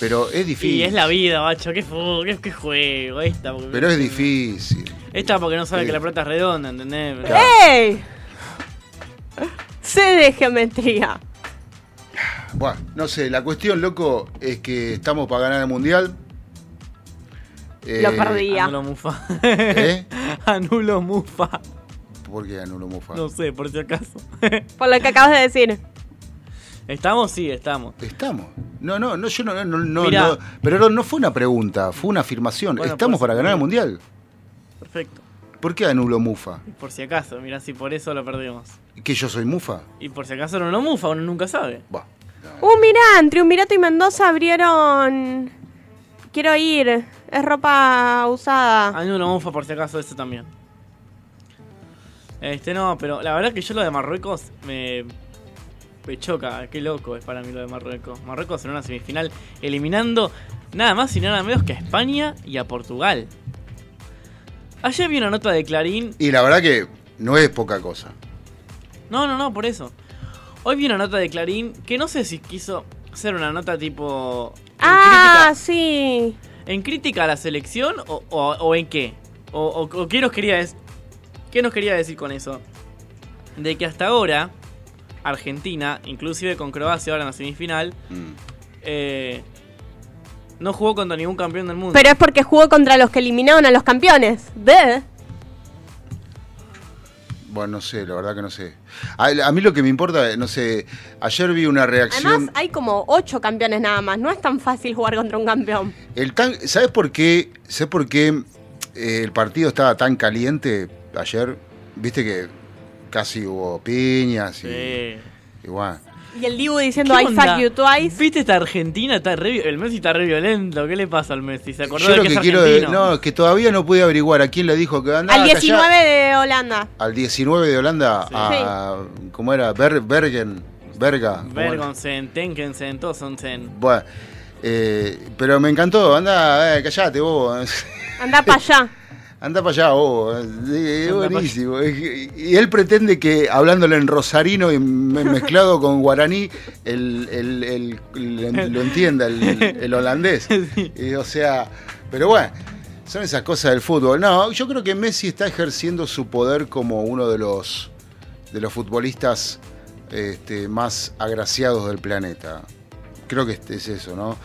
Pero es difícil. Y es la vida, macho. ¿Qué, fu- qué, qué juego? Esta, porque- Pero es difícil. Esta porque no sabe que la pelota es redonda, ¿entendés? Claro. ¡Ey! Sé de geometría. Bueno, no sé, la cuestión, loco, es que estamos para ganar el mundial. Eh, Lo perdí. Anulo Mufa. ¿Eh? Anulo Mufa. ¿Por qué anulo Mufa? No sé, por si acaso. Por lo que acabas de decir. ¿Estamos? Sí, estamos. Estamos. No, no, no, yo no, no, no, Mirá. no- pero no, no fue una pregunta, fue una afirmación. Bueno, Estamos por para ganar el mundial. Perfecto. ¿Por qué anulo Mufa? Por si acaso, mira si por eso lo perdimos. ¿Que yo soy Mufa? Y por si acaso no lo Mufa, uno nunca sabe. Bah. Uh, mirá, Triunvirato y Mendoza abrieron. Quiero ir. Es ropa usada. Anulo Mufa por si acaso, eso también. Este no, pero la verdad que yo lo de Marruecos me, me choca. Qué loco es para mí lo de Marruecos. Marruecos en una semifinal eliminando nada más y nada menos que a España y a Portugal. Ayer vi una nota de Clarín Y la verdad que no es poca cosa. No, no, no, por eso. Hoy vi una nota de Clarín que no sé si quiso ser una nota tipo. Ah, crítica- sí. ¿En crítica a la selección o, o- o en qué? O, o- o qué, nos quería des- qué nos quería decir con eso? De que hasta ahora, Argentina, inclusive con Croacia ahora en la semifinal, Mm. eh, no jugó contra ningún campeón del mundo. Pero es porque jugó contra los que eliminaron a los campeones. De. Bueno, no sé, la verdad que no sé. A, a mí lo que me importa, no sé, ayer vi una reacción. Además, hay como ocho campeones nada más. No es tan fácil jugar contra un campeón. El tan, ¿Sabes por qué? ¿Sabes por qué eh, el partido estaba tan caliente ayer? Viste que casi hubo piñas y, Sí. y bueno. Y el Dibu diciendo ¿Qué I fuck you twice. ¿Viste esta Argentina? Está re el Messi está re violento. ¿Qué le pasa al Messi? ¿Se acordó Yo de lo que, que es quiero argentino? no, es que todavía no pude averiguar a quién le dijo que andaba Al 19 de Holanda. al 19 de Holanda Sí. a ¿cómo era? Ber- Bergen, Berga. Bergonsen, Tenkensen, todos son Sen. Bueno, eh, pero me encantó, anda, eh, callate vos. Anda para allá. Anda para allá, vos. Es buenísimo. Y él pretende que, hablándole en rosarino y me- mezclado con guaraní, el, el- lo entienda el, el holandés. Y, o sea, pero bueno, son esas cosas del fútbol. No, yo creo que Messi está ejerciendo su poder como uno de los, de los futbolistas este, más agraciados del planeta. Creo que es eso, ¿no?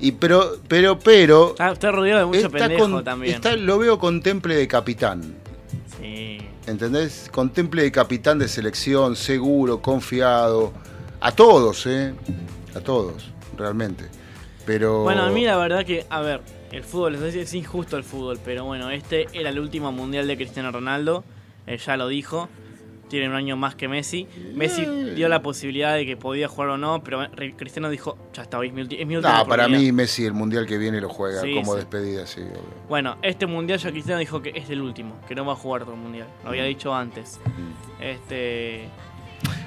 Y pero, pero, pero. Está, está rodeado de mucho Está pendejo con- también. está- lo veo con temple de capitán. Sí. ¿Entendés? Con temple de capitán de selección, seguro, confiado. A todos, ¿eh? A todos, realmente. Pero. Bueno, a mí la verdad que, a ver, el fútbol, es, es injusto el fútbol, pero bueno, este era el último mundial de Cristiano Ronaldo, eh, ya lo dijo, tiene un año más que Messi. Messi dio la posibilidad de que podía jugar o no, pero Cristiano dijo, ya está, es mi, es mi última No, para oportunidad". mí Messi el mundial que viene lo juega Sí, como sí. despedida, sí. obvio. Bueno, este mundial ya Cristiano dijo que es el último, que no va a jugar otro mundial, lo había dicho antes. Este...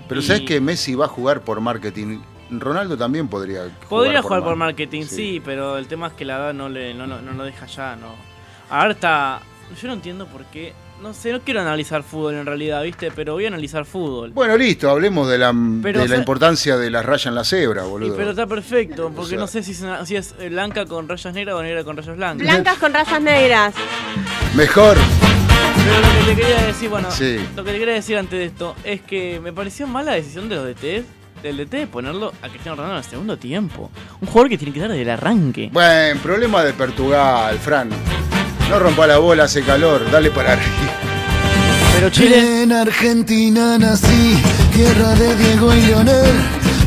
Pero Y- ¿sabes que Messi va a jugar por marketing? Ronaldo también podría jugar Podría jugar por mar- marketing, sí. Sí. pero el tema es que la edad no, le, no, no, no lo deja ya, no. Ahora está... Yo no entiendo por qué... No sé, no quiero analizar fútbol en realidad, ¿viste? Pero voy a analizar fútbol. Bueno, listo, hablemos de la, importancia de las rayas en la cebra, boludo. Pero está perfecto, porque no sé si es, si es, eh, blanca con rayas negras o negra con rayas blancas. Blancas con rayas negras. Mejor. Pero lo que te quería decir, bueno, lo que te quería decir antes de esto es que me pareció mala la decisión de los DTs del DT ponerlo a Cristiano Ronaldo en el segundo tiempo. Un jugador que tiene que dar desde el arranque. Bueno, problema de Portugal, Fran. No rompa la bola, hace calor, dale para arriba. Pero Chile. En Argentina nací, tierra de Diego y Leonel,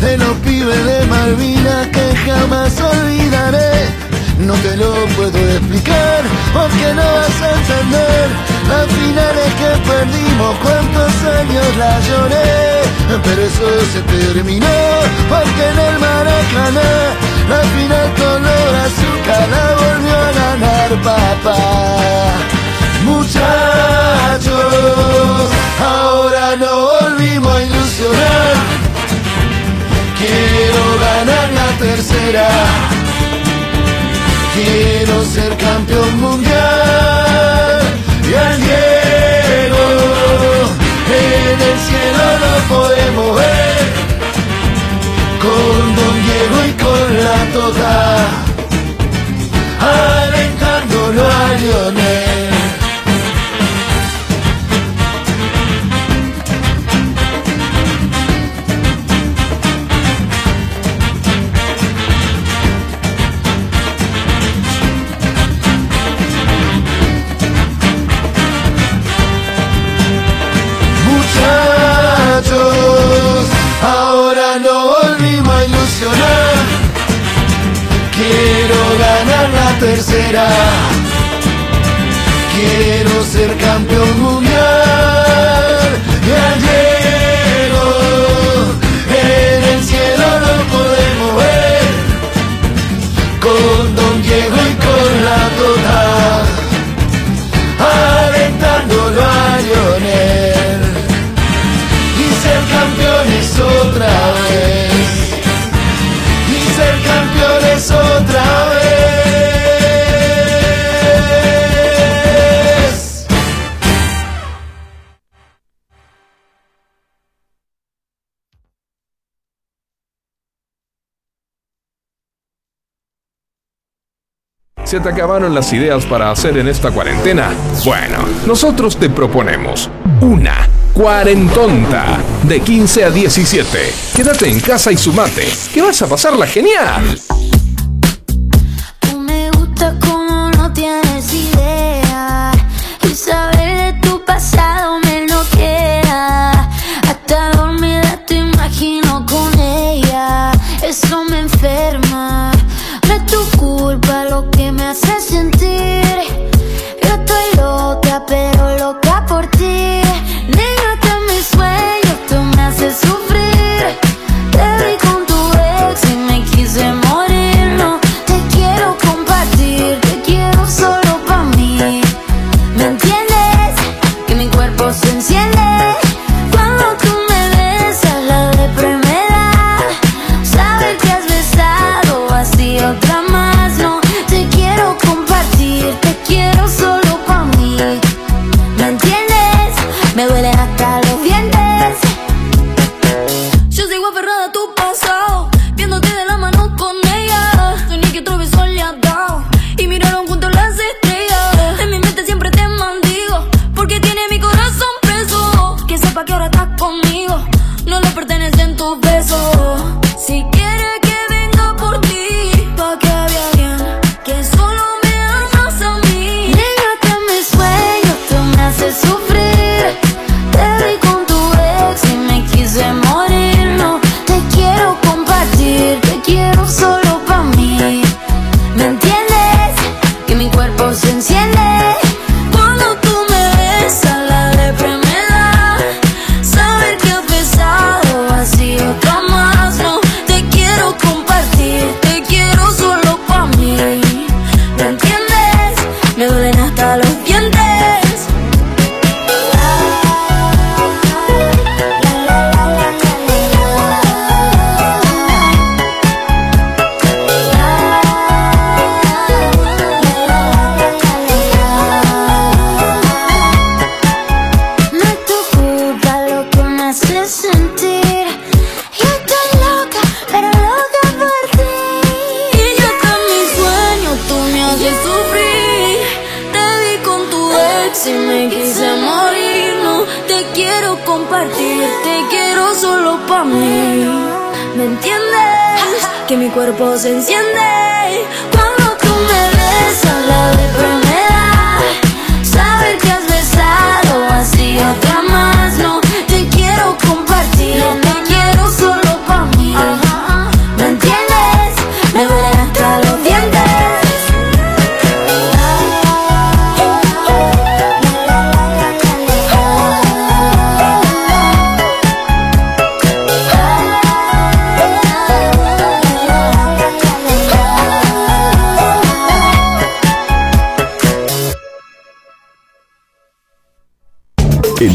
de los pibes de Malvinas que jamás olvidaré. No te lo puedo explicar, porque no vas a entender las finales que perdimos, cuántos años la lloré. Pero eso se terminó, porque en el Maracaná al final color azúcar la volvió a ganar papá. Muchachos, ahora no volvimos a ilusionar. Quiero ganar la tercera. Quiero ser campeón mundial. Y al Diego en el cielo lo podemos ver. Con Don Diego toda ¿Se te acabaron las ideas para hacer en esta cuarentena? Bueno, nosotros te proponemos una cuarentonta de 15 a 17. Quédate en casa y sumate, que vas a pasarla genial. Tú me gusta como no tienes idea y sabes cuerpo se enciende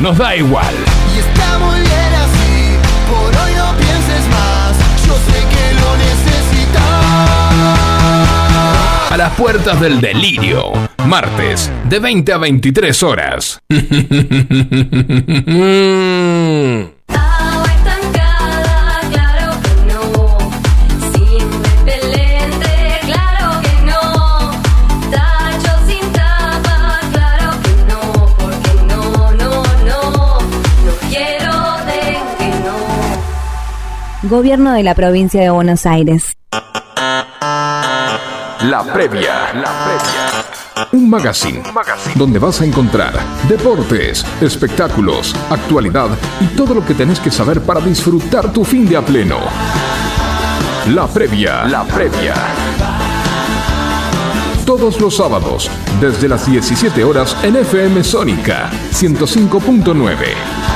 Nos da igual. Y está muy bien así, por hoy no pienses más. Yo sé que lo necesitas. A las puertas del delirio, martes, de 20 a 23 horas. Gobierno de la provincia de Buenos Aires. La previa. La previa. Un magazine, donde vas a encontrar deportes, espectáculos, actualidad y todo lo que tenés que saber para disfrutar tu fin de a pleno. La previa. La previa. Todos los sábados, desde las 17 horas en FM Sónica 105.9.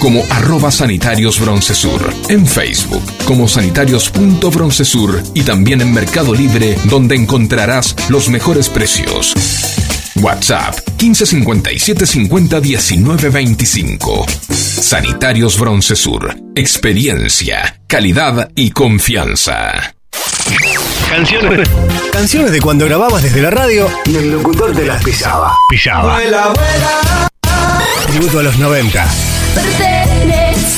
como arroba sanitarios broncesur, en Facebook como sanitarios.broncesur y también en Mercado Libre donde encontrarás los mejores precios. WhatsApp 1557 50 19 25. Sanitarios Broncesur. Experiencia, calidad y confianza. Canciones. Canciones de cuando grababas desde la radio y el locutor te las pisaba. Pisaba. Tributo a los 90.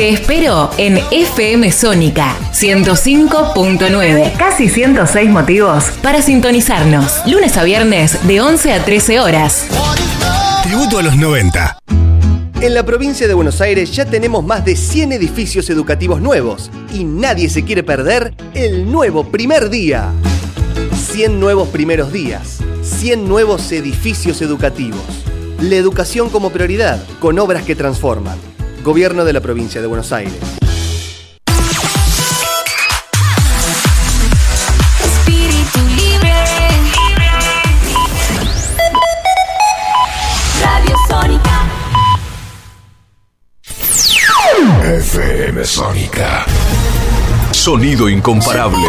Te espero en FM Sónica 105.9. Casi 106 motivos para sintonizarnos. Lunes a viernes de 11 a 13 horas. Tributo a los 90. En la provincia de Buenos Aires ya tenemos más de 100 edificios educativos nuevos y nadie se quiere perder el nuevo primer día. 100 nuevos primeros días, 100 nuevos edificios educativos. La educación como prioridad, con obras que transforman. Gobierno de la provincia de Buenos Aires. Espíritu libre. Radio Sónica. FM Sónica. Sonido incomparable.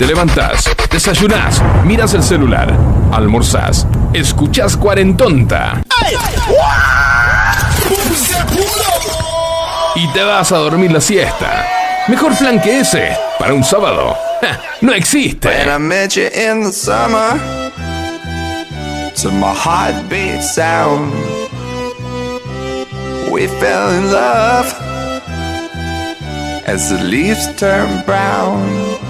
Te levantás, desayunás, miras el celular, almorzás, escuchás Cuarentonta y te vas a dormir la siesta. Mejor plan que ese para un sábado. No existe. To my heartbeat sound, we fell in love as the leaves turn brown.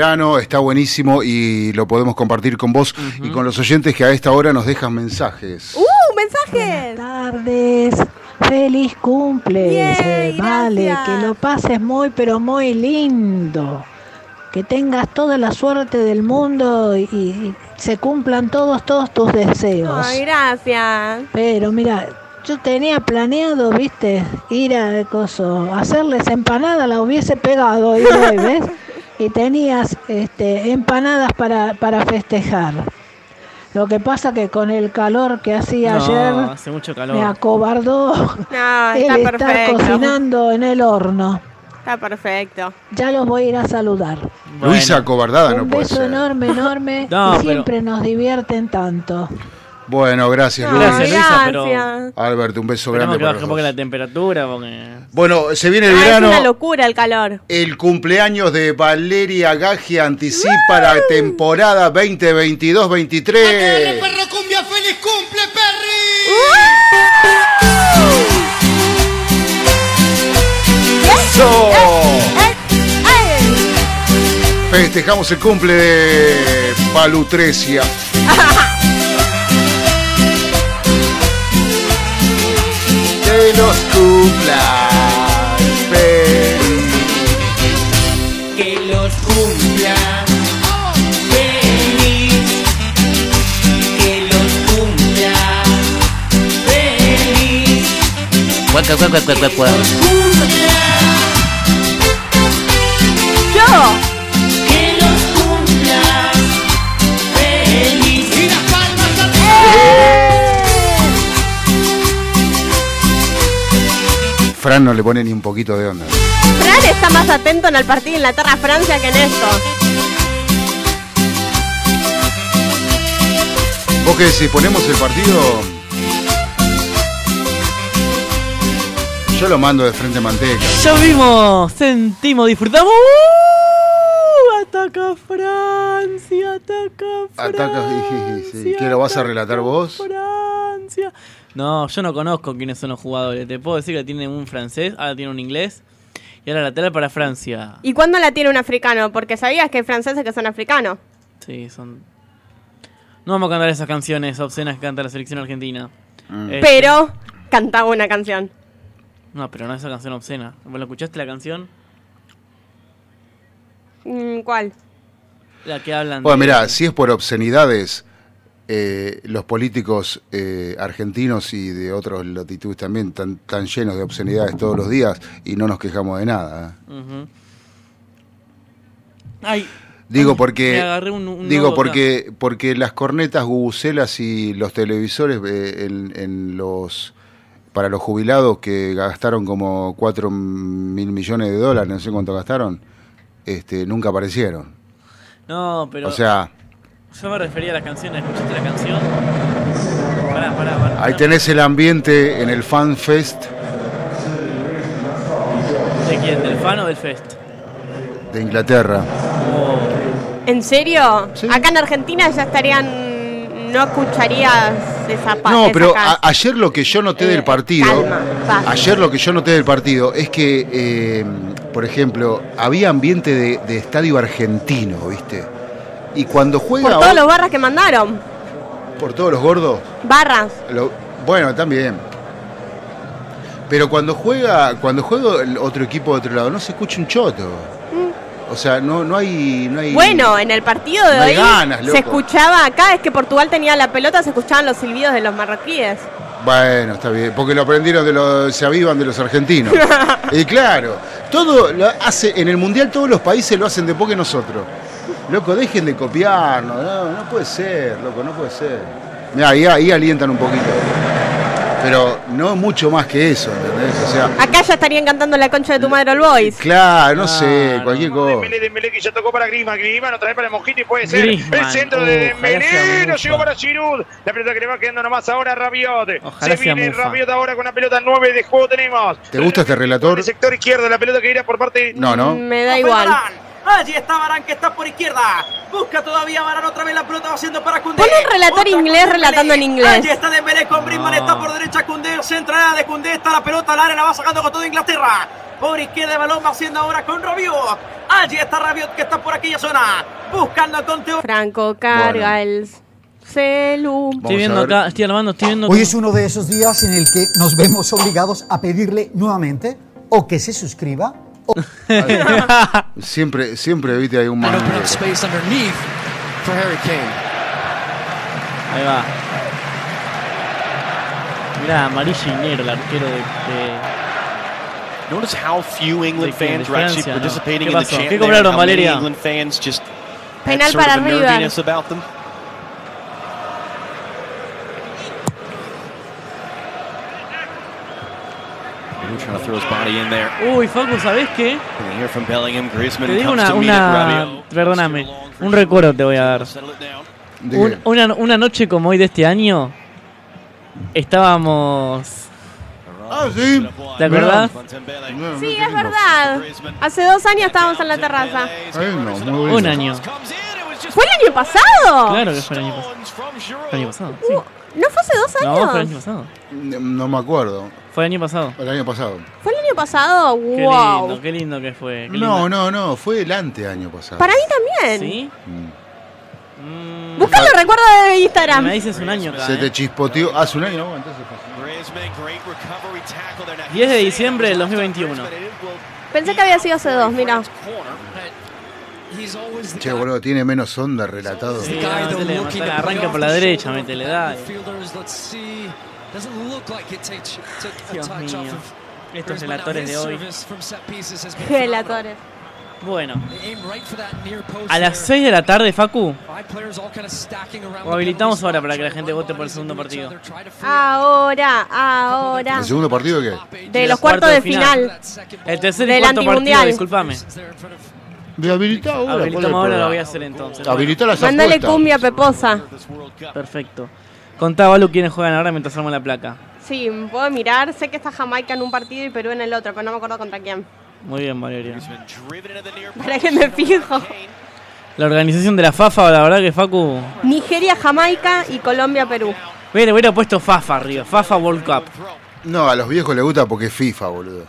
Verano, está buenísimo y lo podemos compartir con vos y con los oyentes que a esta hora nos dejan mensajes. ¡Uh! ¡Mensajes! tardes. Feliz cumple. Vale, gracias. que lo pases muy, pero muy lindo. Que tengas toda la suerte del mundo y, y se cumplan todos, todos tus deseos. Ay, gracias. Pero mira, yo tenía planeado, viste, ir a coso, hacerles empanada, la hubiese pegado y hoy, ¿ves? Y tenías este, empanadas para, para festejar. Lo que pasa que con el calor que hacía No, ayer hace mucho me acobardó No, el está estar perfecto. cocinando en el horno. Está perfecto. Ya los voy a ir a saludar. Luisa Cobardada no Un puede beso ser. enorme, enorme. No, y pero- siempre nos divierten tanto. Bueno, gracias, No, Luis. Gracias, Luisa, pero- un beso Esperemos grande que para baje los un poco dos. la temperatura porque... Bueno, se viene el Ah, es verano. una locura el calor. El cumpleaños de Valeria Gagia anticipa la temporada 2022-23. Perro cumbia, feliz cumple, Perry. ¡Eso! Festejamos el cumple de Palutrecia. los cumplan feliz. Que los cumpla feliz. Que los cumpla feliz. Cuaca, cuaca, cuaca, cuaca. Yo. Fran no le pone ni un poquito de onda. Fran está más atento en el partido Inglaterra-Francia que en esto. ¿Vos qué decís? ¿Ponemos el partido? Yo lo mando de frente a manteca. Ya vimos, sentimos, disfrutamos. ¡Uh! Ataca Francia, ataca Francia. Atacas, sí, sí. ¿Qué lo vas a relatar vos? Francia. No, yo no conozco quiénes son los jugadores. Te puedo decir que tiene un francés, ahora tiene un inglés. Y ahora lateral para Francia. ¿Y cuándo la tiene un africano? Porque sabías que hay franceses que son africanos. Sí, son. No vamos a cantar esas canciones obscenas que canta la selección argentina. Este- Pero cantaba una canción. No, pero no esa canción obscena. ¿Vos la escuchaste la canción? Mm, ¿Cuál? La que hablan Bueno, de- mirá, si es por obscenidades, eh, los políticos eh, argentinos y de otras latitudes también están tan llenos de obscenidades todos los días y no nos quejamos de nada. ¿eh? Ay, Digo ay, porque un- un digo porque porque las cornetas gubucelas y los televisores eh, en, en los para los jubilados que gastaron como 4 mil millones de dólares, no sé cuánto gastaron, este nunca aparecieron. No, pero. O sea, Yo me refería a las canciones. ¿Escuchaste la canción? Pará, pará, pará. ahí tenés el ambiente en el Fan Fest ¿De quién? ¿Del fan o del fest? de Inglaterra. ¿En serio? Acá en Argentina ya estarían. No escucharías esa parte. No, pero a- ayer lo que yo noté del partido, Eh, calma, basta. ayer lo que yo noté del partido es que, eh, por ejemplo, había ambiente de, de estadio argentino, ¿viste? Y cuando juega Por todos los barras que mandaron. por todos los gordos, Barras. lo- bueno, también. Pero cuando juega, cuando juega el otro equipo de otro lado, no se escucha un choto. O sea, no, no hay, no hay. Bueno, en el partido de No hoy ganas, se escuchaba acá, es que Portugal tenía la pelota, se escuchaban los silbidos de los marroquíes. Bueno, está bien, porque lo aprendieron de los, se avivan de los argentinos. y claro, todo lo hace, en el mundial todos los países lo hacen después que nosotros. Loco, dejen de copiarnos, no, no puede ser, loco, no puede ser. Mirá, ahí, ahí alientan un poquito. Pero no mucho más que eso, ¿entendés? O sea, Acá ya estarían cantando la concha de tu madre All Boys. claro, no sé, cualquier cosa. Dembélé, Dembélé que ya tocó para Griezmann, Griezmann otra vez para Mojito y puede ser Griezmann, el centro uh, de ojalá sea Dembélé, no Mufa. llegó para Giroud, la pelota que le va quedando nomás ahora a Rabiot, Ojalá se sea viene Mufa. Rabiot ahora con la pelota 9 de juego tenemos, ¿Te gusta este relator? el sector izquierdo, la pelota que irá por parte No, no. Me da igual. Allí está Barán que está por izquierda. Busca todavía Barán otra vez la pelota va haciendo para Cundé. Pon un relator Otra inglés relatando en inglés. Allí está Dembélé con Griezmann, está por derecha Cundé, centrada de Cundé, está la pelota al área, la va sacando con todo Inglaterra. Por izquierda el balón va haciendo ahora con Rabiot. Allí está Rabiot que está por aquella zona. Buscando con Teo. Franco carga el celu. Estoy viendo acá, estoy armando, estoy viendo. Hoy es uno de esos días en el que nos vemos obligados a pedirle nuevamente o que se suscriba o Siempre, siempre, viste, hay un manguero. space underneath for Harry Kane. Ahí va. Mirá, amarillo y negro, el arquero de. de- Notice how few England fans ¿De are actually participating ¿Qué in the chant. ¿Qué there, how many? England fans just had Penal sort para of a River. nerviness about them. Ooh, trying to throw his body in there. Uy, Facu, ¿sabés qué? And here from Bellingham, Griezmann Te digo comes una, una perdóname, un recuerdo te voy a dar. ¿De Un- una, una noche como hoy de este año, estábamos... Ah, sí. ¿Te acordás? Sí, es verdad. Hace dos años estábamos en la terraza. Ay, no, muy. Un año. ¿Fue el año pasado? Claro que fue el año pasado. Fue el año pasado, sí. ¿No fue hace dos No, años? fue el año pasado. No me acuerdo. Fue el año pasado. El año pasado. ¿Fue el año pasado? Qué ¡Wow! lindo, qué lindo que fue. qué No, lindo. no, no, fue el anteaño pasado. Para mí también. ¿Sí? Mm. Búscalo, recuerdo de Instagram. Me dices un año acá, Se ¿eh? te chispoteó. Hace un año, ¿no? Entonces fue. 10 de diciembre del 2021. Pensé que había sido hace dos, mira. Che, boludo, tiene menos onda relatado. Sí, no, métele, matala, arranca por la derecha, métele, dale. Dios mío. Estos relatores de hoy. Relatores. Bueno, a las 6 de la tarde, Facu, lo habilitamos ahora para que la gente vote por el segundo partido. Ahora, ahora. ¿El segundo partido qué? De los cuartos de final. El tercer y cuarto partido, discúlpame. De habilitar ahora. ¿cuál es el Habilitamos ahora, lo voy a hacer entonces. Habilitar las Mándale cumbia peposa. Perfecto. Contá, Balu, quiénes juegan ahora mientras armamos la placa. Sí, puedo mirar. Sé que está Jamaica en un partido y Perú en el otro, pero no me acuerdo contra quién. Muy bien, Valeria. Para que me fijo. La organización de la FAFA, la verdad que Facu... Nigeria, Jamaica y Colombia, Perú. Hubiera, hubiera puesto FAFA arriba, FAFA World Cup. No, a los viejos les gusta porque es FIFA, boludo.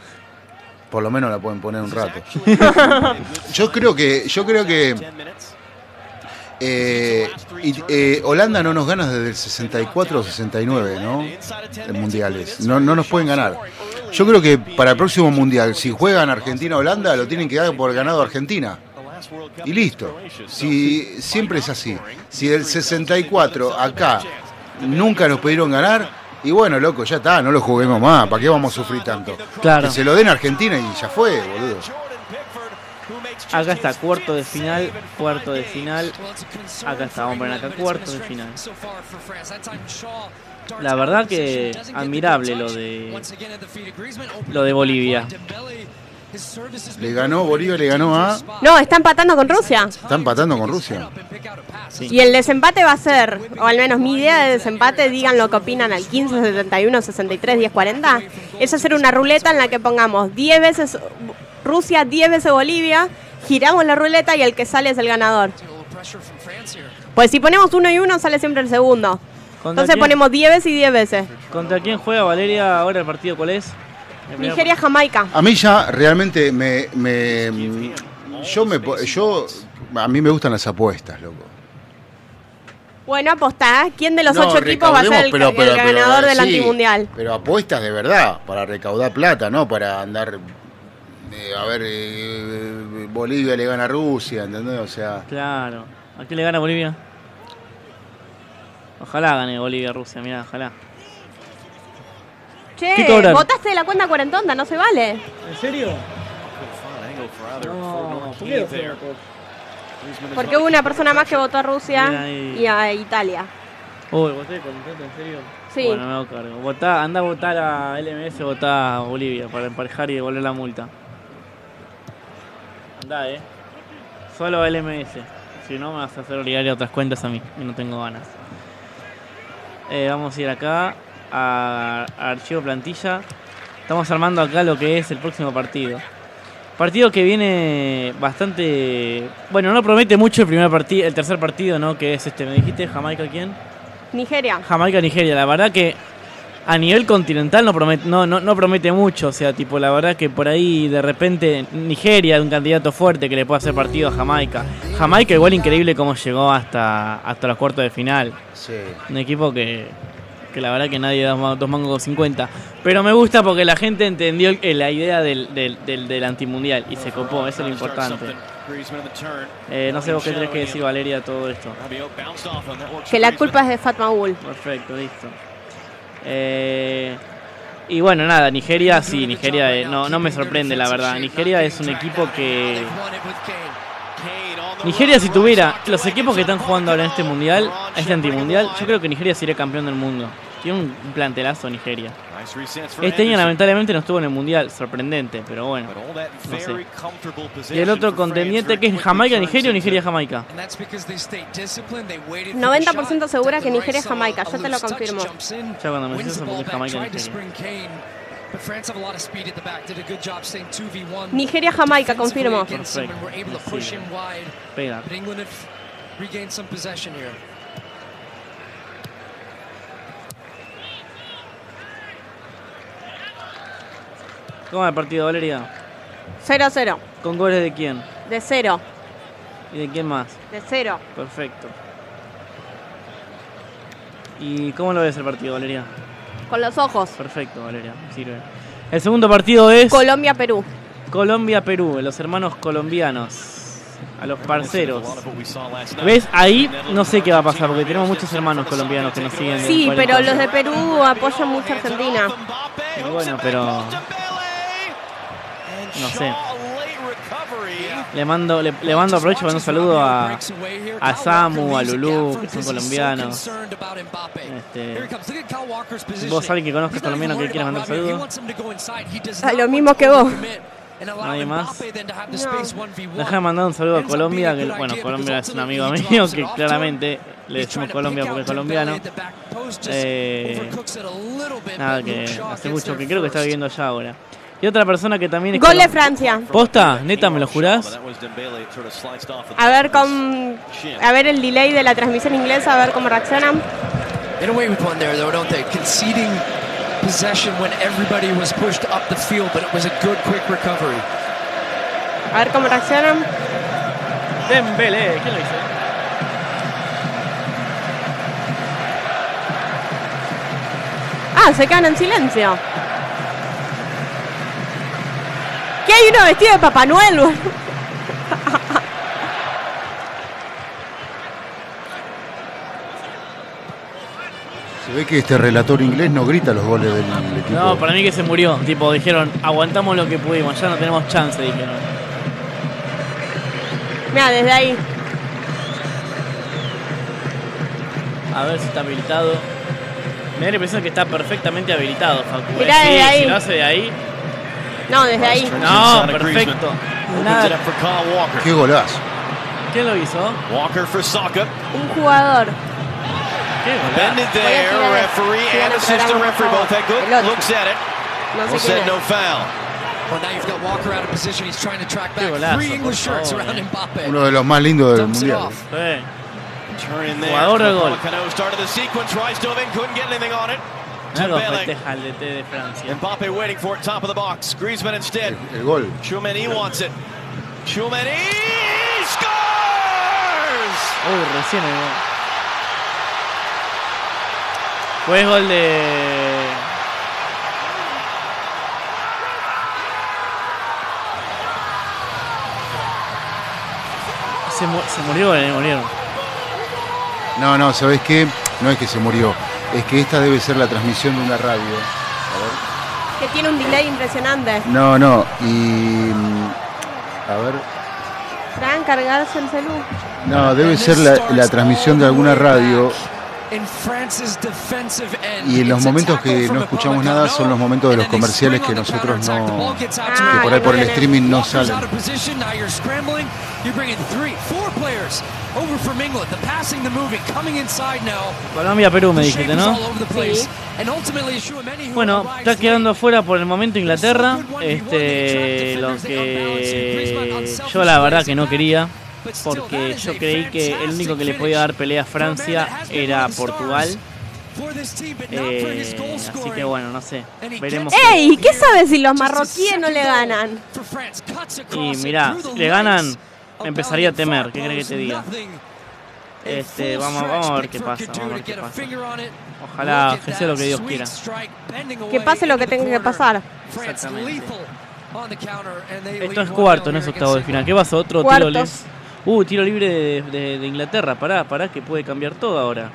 Por lo menos la pueden poner un rato. yo creo que, yo creo que eh, y- eh, Holanda no nos gana desde el 64 o 69, ¿no? En mundiales. No, no nos pueden ganar. Yo creo que para el próximo mundial, si juegan Argentina-Holanda, lo tienen que dar por ganado Argentina. Y listo. Si siempre es así. Si del 64 acá nunca nos pudieron ganar, y bueno, loco, ya está, no lo juguemos más. ¿Para qué vamos a sufrir tanto? Claro. Que se lo den a Argentina y ya fue, boludo. Acá está, cuarto de final, cuarto de final. Acá está, vamos a poner acá, cuarto de final. La verdad que admirable lo de lo de Bolivia. Le ganó, Bolivia le ganó a. No, está empatando con Rusia. Está empatando con Rusia. Y el desempate va a ser, o al menos mi idea de desempate, digan lo que opinan al 15, 71, 63, 10, 40. Es hacer una ruleta en la que pongamos 10 veces Rusia, 10 veces Bolivia, giramos la ruleta y el que sale es el ganador. Pues si ponemos uno y uno, sale siempre el segundo. ¿Contra Entonces quién? ponemos 10 veces y 10 veces. ¿Contra quién juega Valeria ahora el partido? ¿Cuál es? El primer- Nigeria, Jamaica. A mí ya realmente me. me yo me. Yo. A mí me gustan las apuestas, loco. Bueno, apostá. ¿Quién de los No, ocho equipos va a ser el, recaudemos, pero- el pero- pero, ganador del sí, antimundial? Pero apuestas de verdad, para recaudar plata, ¿no? Para andar. Eh, a ver, eh, Bolivia le gana a Rusia, ¿entendés? O sea. Claro. ¿A quién le gana Bolivia? Ojalá gane Bolivia a Rusia, mira, ojalá. Che, ¿Qué votaste de la cuenta cuarentonda, no se vale. ¿En serio? No, ¿por qué? Porque hubo una persona más que votó a Rusia y a Italia. Uy, voté con intento, ¿en serio? Sí. Bueno, me hago cargo. Votá, anda a votar a LMS, votá a Bolivia para emparejar y devolver la multa. Andá, eh. Solo LMS. Si no, me vas a hacer obligar a otras cuentas a mí y no tengo ganas. Eh, vamos a ir acá a, a archivo plantilla. Estamos armando acá lo que es el próximo partido. Partido que viene bastante. Bueno, no promete mucho el primer partido, el tercer partido, ¿no? Que es este, me dijiste, Jamaica quién? Nigeria. Jamaica-Nigeria, la verdad que a nivel continental no promete, no, no, no promete mucho, o sea, tipo, la verdad que por ahí de repente Nigeria es un candidato fuerte que le puede hacer partido a Jamaica. Jamaica igual increíble cómo llegó hasta, hasta los cuartos de final. Sí. Un equipo que, que la verdad que nadie da dos mangos con 50. Pero me gusta porque la gente entendió el- la idea del, del, del, del antimundial y se copó, eso es lo importante. Eh, no sé vos qué tenés que decir, Valeria, todo esto. Que la culpa es de Fatma Bull. Perfecto, listo. Eh, y bueno, nada, Nigeria, sí, Nigeria eh, no, no me sorprende, la verdad. Nigeria es un equipo que... Nigeria si tuviera los equipos que están jugando ahora en este mundial, este antimundial, yo creo que Nigeria sería campeón del mundo. Tiene un, plantelazo Nigeria. Este año lamentablemente no estuvo en el Mundial, sorprendente, pero bueno, no sé. Y el otro contendiente que es Jamaica, Nigeria o Nigeria, Jamaica. 90% segura que Nigeria es Jamaica, yo te lo confirmo. Ya cuando me eso porque es Jamaica, Nigeria. Nigeria, Jamaica, confirmo. Perfecto. Sí. Pega. Regain some possession here. ¿Cómo va el partido, Valeria? 0-0. ¿Con goles de quién? De 0. ¿Y de quién más? De 0. Perfecto. ¿Y cómo lo ves el partido, Valeria? Con los ojos. Perfecto, Valeria, sirve. El segundo partido es Colombia-Perú. Colombia-Perú, los hermanos colombianos. A los parceros. ¿Ves? Ahí no sé qué va a pasar porque tenemos muchos hermanos colombianos que nos siguen. Sí, 40. pero los de Perú apoyan mucho a Argentina. Y bueno, pero. No sé. Le mando, le, le mando aprovecho para un saludo a, a Samu, a Lulú, que son colombianos. Este, vos alguien que conozcas colombiano que quiera mandar saludos. A lo mismo que vos. Nadie más. Déjame mandar un saludo a Colombia, que bueno, Colombia es un amigo mío que claramente le decimos Colombia porque es colombiano. Eh, nada, que hace mucho que creo que está viviendo allá ahora. Y otra persona que también es Gol de Francia. ¿Posta? ¿Neta me lo jurás? A ver con, a ver el delay de la transmisión inglesa, a ver cómo reaccionan. Get away with one there, though, don't they? Conceding possession when everybody was pushed up the field, but it was a good, quick recovery. A ver cómo reaccionan. Dembélé, ¿quién lo hizo? Ah, se quedan en silencio. ¿Qué hay uno vestido de Papá Noel? boludo? Se ve que este relator inglés no grita los goles del equipo. No, para mí que se murió. Tipo, dijeron, aguantamos lo que pudimos, ya no tenemos chance, dijeron. Mira, desde ahí. A ver si está habilitado. Me da la impresión que está perfectamente habilitado, Facu. Mirá Sí, desde ahí. Si lo hace de ahí. No, desde ahí. No, perfecto. Nada. Qué golazo. ¿Quién lo hizo? Walker for Saka. Un jugador. Bended there, referee and assistant referee both had good looks at it. No said no foul. Well, now you've got Walker out of position. He's trying to track back golazo, three English shirts around eh. Mbappe. Uno de los más lindos del mundial. off. Sí. Turn in there. Jugador de gol. Started the sequence. Rice dove in, couldn't get anything on it. Dembele. festeja el DT de Francia. Mbappe waiting for it, top of the box. Griezmann instead. El gol. Chouameni wants it. Chouameni scores! Uy, recién el gol. Fue gol de. Se, mu- se murió, eh, murieron. No, no, ¿sabes qué? No es que se murió. Es que esta debe ser la transmisión de una radio. Que tiene un delay impresionante. No, no. Y. mm, A ver. Fran, cargarse el celu. No, debe ser la, la transmisión de alguna radio. In France's defensive end. Y en los momentos que no escuchamos nada son los momentos de los comerciales que nosotros no. que por ahí por el streaming no salen. Colombia-Perú me dijiste, ¿no? Bueno, está quedando fuera por el momento Inglaterra. Este, lo que yo la verdad que no quería, porque yo creí que el único que le podía dar pelea a Francia era Portugal. Eh, así que bueno, no sé. Veremos. ¡Ey! ¿Qué sabes si los marroquíes no le ganan? Y mirá, si le ganan, empezaría a temer. ¿Qué crees que te diga? Este, vamos, vamos a ver qué pasa. Vamos a ver qué pasa. Ojalá que sea lo que Dios quiera. Que pase lo que tenga que pasar. Exactamente. Esto es cuarto, no es octavo de final. ¿Qué pasó? Otro tiro. Uh, tiro libre de, de- de Inglaterra. Pará, pará, que puede cambiar todo ahora.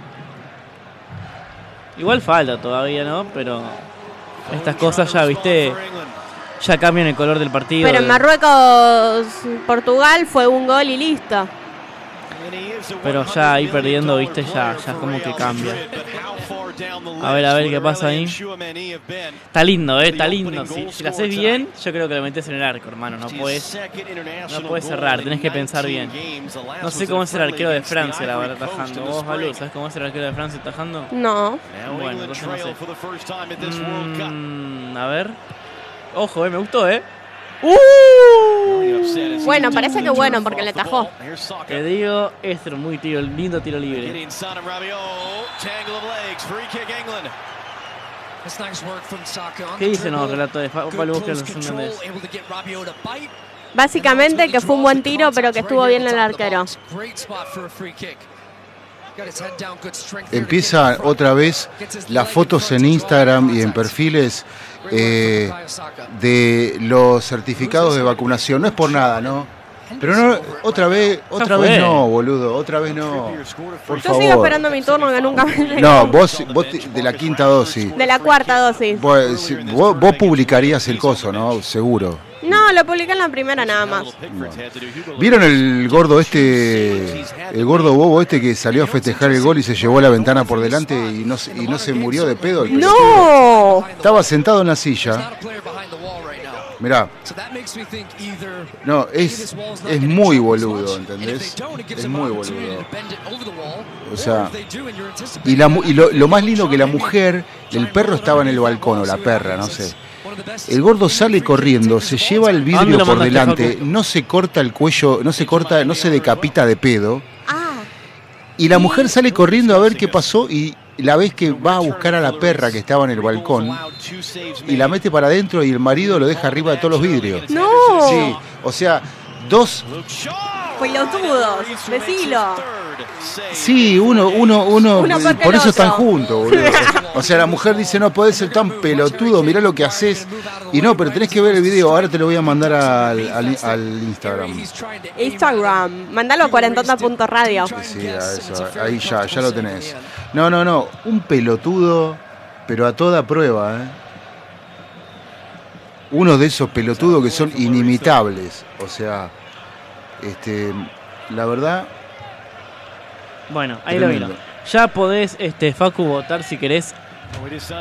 Igual falta todavía, ¿no? Pero estas cosas ya, viste, ya cambian el color del partido. Pero en Marruecos, Portugal fue un gol y listo. Pero ya ahí perdiendo, viste, ya, ya como que cambia. A ver, a ver qué pasa ahí. Está lindo, eh, está lindo. Si, si lo haces bien, yo creo que lo metes en el arco, hermano. No puedes, no puedes cerrar, tenés que pensar bien. No sé cómo es el arquero de Francia, la verdad, tajando. Vos, Balú, ¿sabes cómo es el arquero de Francia tajando? No. Bueno, entonces no sé. Mm, a ver. Ojo, eh, me gustó, eh. Uh. Bueno, parece que bueno, porque le tajó. Te digo, este es muy tiro, lindo tiro libre. ¿Qué the dice no, dribble. relato de Pablo los. Básicamente que fue un buen tiro, pero que estuvo bien el arquero. Empieza otra vez las fotos en Instagram y en perfiles eh, de los certificados de vacunación. No es por nada, ¿no? Pero no, otra vez, otra vez no, boludo, otra vez no. Por Yo sigo esperando mi turno que nunca me. No, vos, vos te- de la quinta dosis. De la cuarta dosis. Vos, si- vos- vos publicarías el coso, ¿no? Seguro. No, lo publiqué en la primera nada más. ¿Vieron el gordo este, el gordo bobo este que salió a festejar el gol y se llevó la ventana por delante y no, se- y no se murió de pedo? el pelotudo? ¡No! Estaba sentado en la silla. Mirá, no, es, es muy boludo, ¿entendés? Es muy boludo. O sea, y, la, mu- y lo, lo más lindo que la mujer, el perro estaba en el balcón o la perra, no sé. El gordo sale corriendo, se lleva el ¿A dónde vidrio por delante, no se corta el cuello, no se corta, no se decapita de pedo. Y la mujer sale corriendo a ver qué pasó y la ves que va a buscar a la perra que estaba en el balcón y la mete para adentro y el marido lo deja arriba de todos los vidrios. ¡No! Sí, o sea, dos, Pelotudos, decilo. Sí, uno, uno, uno, por eso están juntos, boludo. O sea, la mujer dice, no podés ser tan pelotudo, mirá lo que haces. Y no, pero tenés que ver el video, ahora te lo voy a mandar al, al, al Instagram. Instagram. Mandalo a cuarentona.radio. Sí, a eso, ahí ya, ya lo tenés. No, no, no, un pelotudo, pero a toda prueba, ¿eh? Uno de esos pelotudos que son inimitables. O sea, este, la verdad, Bueno, ahí lo vino. Ya podés, este, Facu, votar si querés.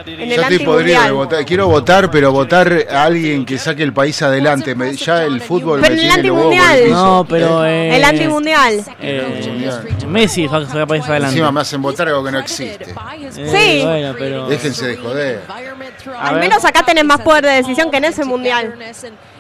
En el ya estoy podrido de votar. Quiero votar, pero votar a alguien que saque el país adelante. Me- ya el fútbol Pero me en el tiene los huevos por antimundial. piso. No, pero. ¿Eh? El antimundial. Eh, Messi, Facu, se va a país adelante. Encima me hacen votar algo que no existe. Eh, Sí. Bueno, pero. Déjense de joder. A Al ver. menos acá tenés más poder de decisión que en ese mundial.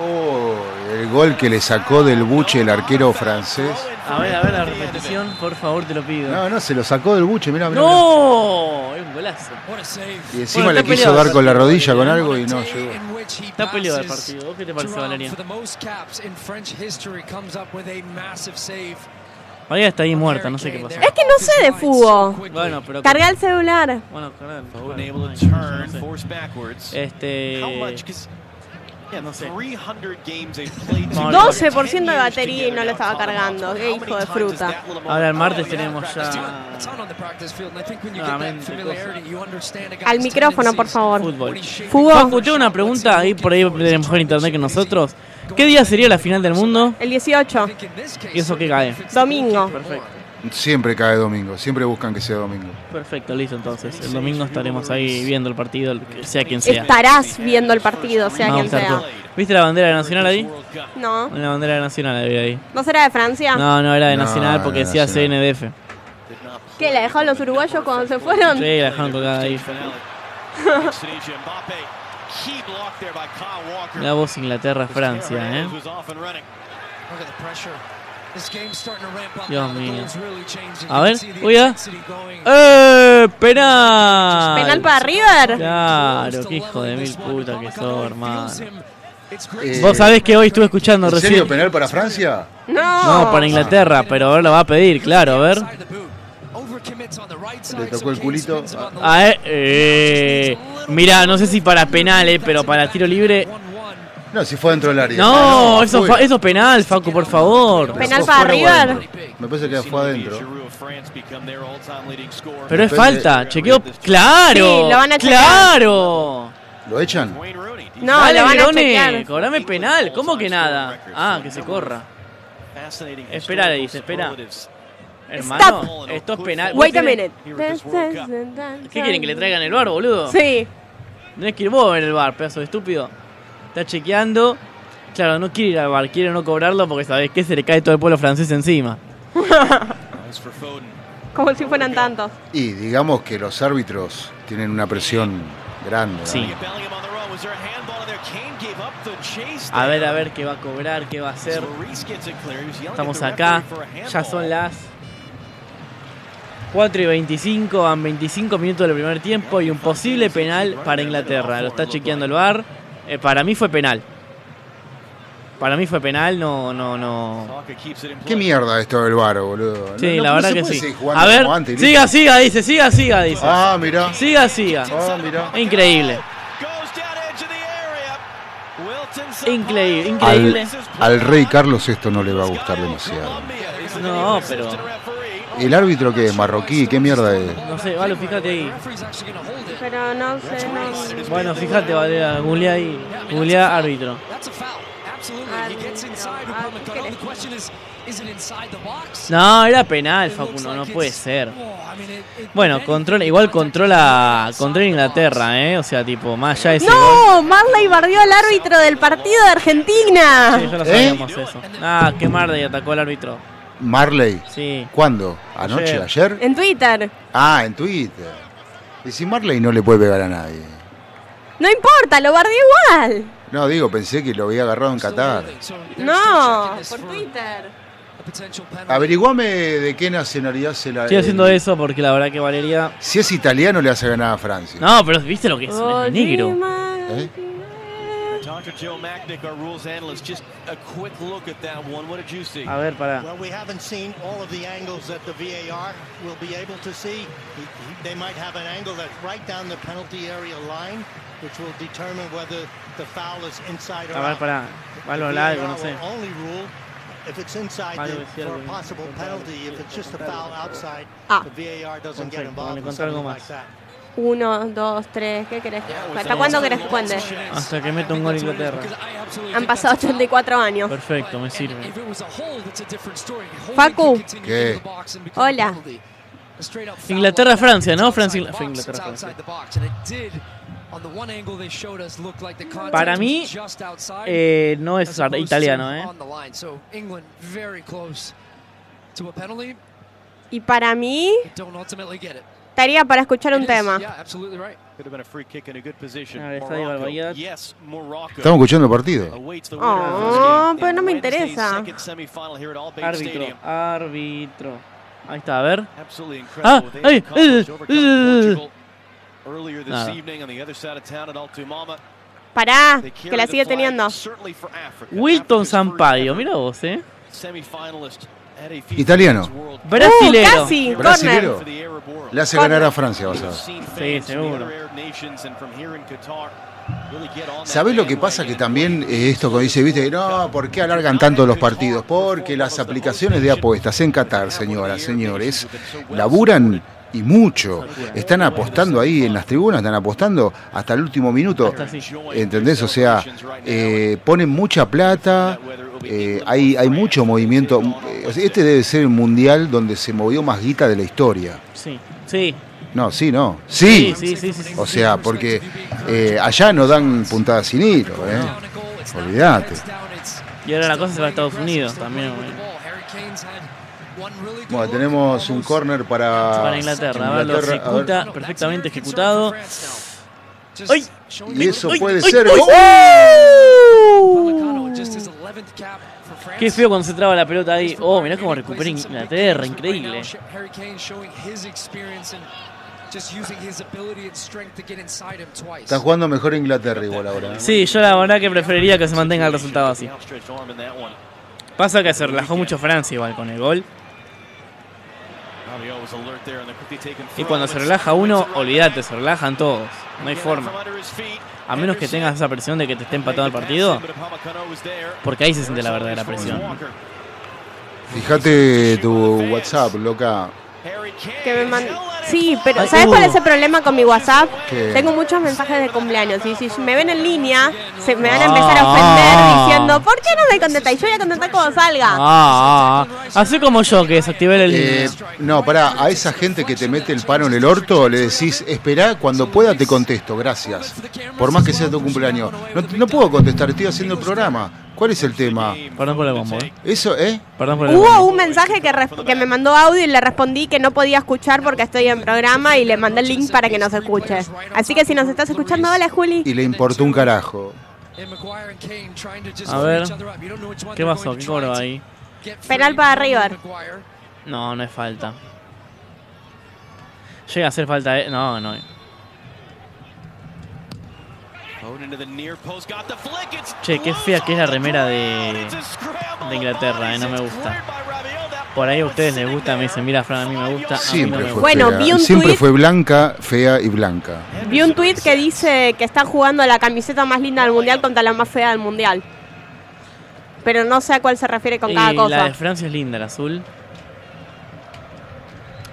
Oh, el gol que le sacó del buche el arquero francés. A ver, a ver la repetición, por favor, te lo pido. No, no, se lo sacó del buche, mirá, mirá. ¡No! Es un golazo. Y encima Bueno, le quiso peleado. dar con la rodilla con algo y no llegó. Está peleado el partido. ¿Vos qué te parece, Valeria? For the most caps in French history, comes up with a massive save. Valeria está ahí muerta, no sé qué pasó. Es que no sé de fútbol. Bueno, pero. Carga el celular. Bueno, cargar. Able to turn, force backwards. Este. No sé. 300 games they've played No, together. 12% de batería y no le estaba cargando. Qué hijo de fruta. Ahora el martes tenemos ya. Al micrófono, por favor. Fútbol. Fútbol. Una pregunta ahí por ahí de mejor internet que nosotros. ¿Qué día sería la final del mundo? El 18. ¿Y eso qué cae? Domingo. Perfecto. Siempre cae domingo, siempre buscan que sea domingo. Perfecto, listo entonces. El domingo estaremos ahí viendo el partido, sea quien sea. Estarás viendo el partido, sea quien sea. ¿Viste la bandera nacional ahí? No. La bandera nacional había ahí. ¿No será de Francia? No, no era de No, nacional porque era decía nacional. CNDF. ¿Qué? ¿La dejaron los uruguayos cuando se fueron? Sí, la dejaron colgada ahí. La voz Inglaterra-Francia, ¿eh? Dios mío. A ver, voy a. going. ¡Eh! ¡Penal! ¿Penal para River? Claro, qué hijo de mil puta que sos, hermano. Eh, Vos sabés que hoy estuve escuchando ¿En recién. serio penal para Francia? No. No, para Inglaterra, pero ahora lo va a pedir, claro, a ver. Le tocó el culito. Ah, eh, eh, mirá, no sé si para penal, eh, pero para tiro libre. No, si fue dentro del área. No, eso, es penal, Facu, por favor. Penal para River. Me parece que fue adentro. Pero es falta, chequeo. ¡Claro! Sí, lo van a chequear. ¡Claro! ¿Lo echan? No, Dale, lo van a chequear. cobrame penal. ¿Cómo que nada? Ah, que se corra. Espera, le dice, espera. Hermano, esto es penal. Wait a ¿Vos minute. ¿Qué quieren que le traigan el bar, boludo? Sí. Tenés que ir vos en el bar, pedazo de estúpido. Está chequeando. Claro, no quiere ir al bar, quiere no cobrarlo porque sabes que se le cae todo el pueblo francés encima. Como si fueran tantos. Y digamos que los árbitros tienen una presión grande. ¿no? Sí. A ver, a ver qué va a cobrar, qué va a hacer. Estamos acá, ya son las 4 y 25, van 25 minutos del primer tiempo y un posible penal para Inglaterra. Lo está chequeando el bar. para mí fue penal. Para mí fue penal, no, no, no. ¿Qué mierda esto del bar, boludo? Sí, No- la no verdad que sí. A ver, antes, siga, siga, dice, siga, siga, dice. Ah, mirá. Siga, siga. Ah, mirá. Increíble. Increíble, Al, increíble. al rey Carlos esto no le va a gustar demasiado. No, pero ¿El árbitro que es marroquí? ¿Qué mierda es? no sé, Valo, fíjate ahí. Pero no sé, no. Bueno, fíjate, Vale, googleá ahí. Googleá árbitro. No, era penal, Facundo, no puede ser. Bueno, controla, igual controla, controla Inglaterra, ¿eh? O sea, tipo, más allá de ese gol. ¡No! Marley barrió al árbitro del partido de Argentina. Sí, ya lo sabíamos eso. Ah, que Marley atacó al árbitro. Marley. Sí. ¿Cuándo? ¿Anoche? Ayer. ¿Ayer? En Twitter. Ah, en Twitter. Y si Marley no le puede pegar a nadie. No importa, lo barrió igual. No, digo, pensé que lo había agarrado en Qatar. No, por Twitter. Averiguame de qué nacionalidad se la. Estoy haciendo eso porque la verdad que Valeria. Si es italiano, le hace ganar a Francia. No, pero viste lo que es, Oh, es negro. ¿Eh? Dr. Joe Macknick, our rules analyst, just a quick look at that one. What did you see? A ver, para. Well, we haven't seen all of the angles that the VAR will be able to see. He- he- They might have an angle that's right down the penalty area line, which will determine whether the foul is inside or A ver, out. para. The Valo al algo, no VAR sé. will only rule if it's inside the, decía for a possible penalty. If it's just a foul outside, Ah. the VAR doesn't get involved in something like that. Uno, dos, tres, ¿qué querés? ¿Hasta cuándo querés que cuente? Hasta que meta un gol Inglaterra. Han pasado 84 años. Perfecto, me sirve. Facu. ¿Qué? Hola. Inglaterra-Francia, ¿no? Francia, Inglaterra-Francia. Para mí, eh, no es italiano, ¿eh? Y para mí, estaría para escuchar un tema. Could have been a free kick in a good position. A ver, está ahí Morocco. Barbaridad. Yes, Morocco. Estamos escuchando el partido. Oh, pero no me interesa. Árbitro, árbitro. Ahí está, a ver. Ah, accomplished, eh, eh, this Nada. evening on the other side of town at Altumama. Pará, que la sigue teniendo. Wilton Sampaio, mira vos, ¿eh? Italiano. Brasilero. Uh, casi, Brasilero. Le hace ganar a Francia, vas a ver. Sí, seguro. ¿Sabés lo que pasa? Que también eh, esto que dice, viste, no, ¿por qué alargan tanto los partidos? Porque las aplicaciones de apuestas en Qatar, señoras, señores, laburan y mucho. Están apostando ahí en las tribunas, están apostando hasta el último minuto. ¿Entendés? O sea, eh, ponen mucha plata, eh, hay, hay mucho movimiento. Eh, Este debe ser el mundial donde se movió más guita de la historia. Sí, sí. No, sí, no. Sí. Sí, sí, O sea, porque eh, allá no dan puntadas sin hilo, ¿eh? Olvídate. Y ahora la cosa se va a Estados Unidos también. güey. Bueno, tenemos un corner para, Para Inglaterra. Lo Inglaterra, ver. ejecuta perfectamente ejecutado. ¡Ay! Y eso ¡Ay! puede ¡Ay! ser. ¡Ay! ¡Oh! Qué feo cuando se traba la pelota ahí. Oh, mirá cómo recupera Inglaterra, increíble. Está jugando mejor Inglaterra igual ahora. ¿eh? Sí, yo la verdad que preferiría que se mantenga el resultado así. Pasa que se relajó mucho Francia igual con el gol. Y cuando se relaja uno, olvídate, se relajan todos. No hay forma. A menos que tengas esa presión de que te esté empatando el partido. Porque ahí se siente la verdadera presión. Fíjate tu WhatsApp, loca. Que me man- Sí, pero ¿sabes cuál es el problema con mi WhatsApp? ¿Qué? Tengo muchos mensajes de cumpleaños y si me ven en línea, se me van a empezar a ofender Ah. diciendo, ¿por qué no me contestáis? Yo voy a contestar cuando salga. Ah, ah, ah. así como yo que desactivé el Eh, no, pará, a esa gente que te mete el palo en el orto le decís, esperá, cuando pueda te contesto, gracias. Por más que sea tu cumpleaños. No, no puedo contestar, estoy haciendo el programa. ¿Cuál es el tema? Perdón por el bombo, ¿eh? Eso, ¿eh? Perdón por el Hubo bombo. un mensaje que, me mandó audio y le respondí que no podía escuchar porque estoy en programa y le mandé el link para que nos escuche. Así que si nos estás escuchando, hola Juli. Y le importó un carajo. A ver. ¿Qué pasó? ¿Qué cobró ahí? Penal para River. No, no es falta. Llega a hacer falta, ¿eh? No, no. Che, qué fea que es la remera de, de Inglaterra, ¿eh? No me gusta. Por ahí a ustedes les gusta, me dicen, mira, Fran, a mí me gusta. a mí no Siempre me fue gusta. Bueno, fea. vi un Siempre tuit- fue blanca, fea y blanca. Vi un tweet que dice que están jugando la camiseta más linda del mundial contra la más fea del mundial. Pero no sé a cuál se refiere con cada Y cosa. la de Francia es linda, el azul.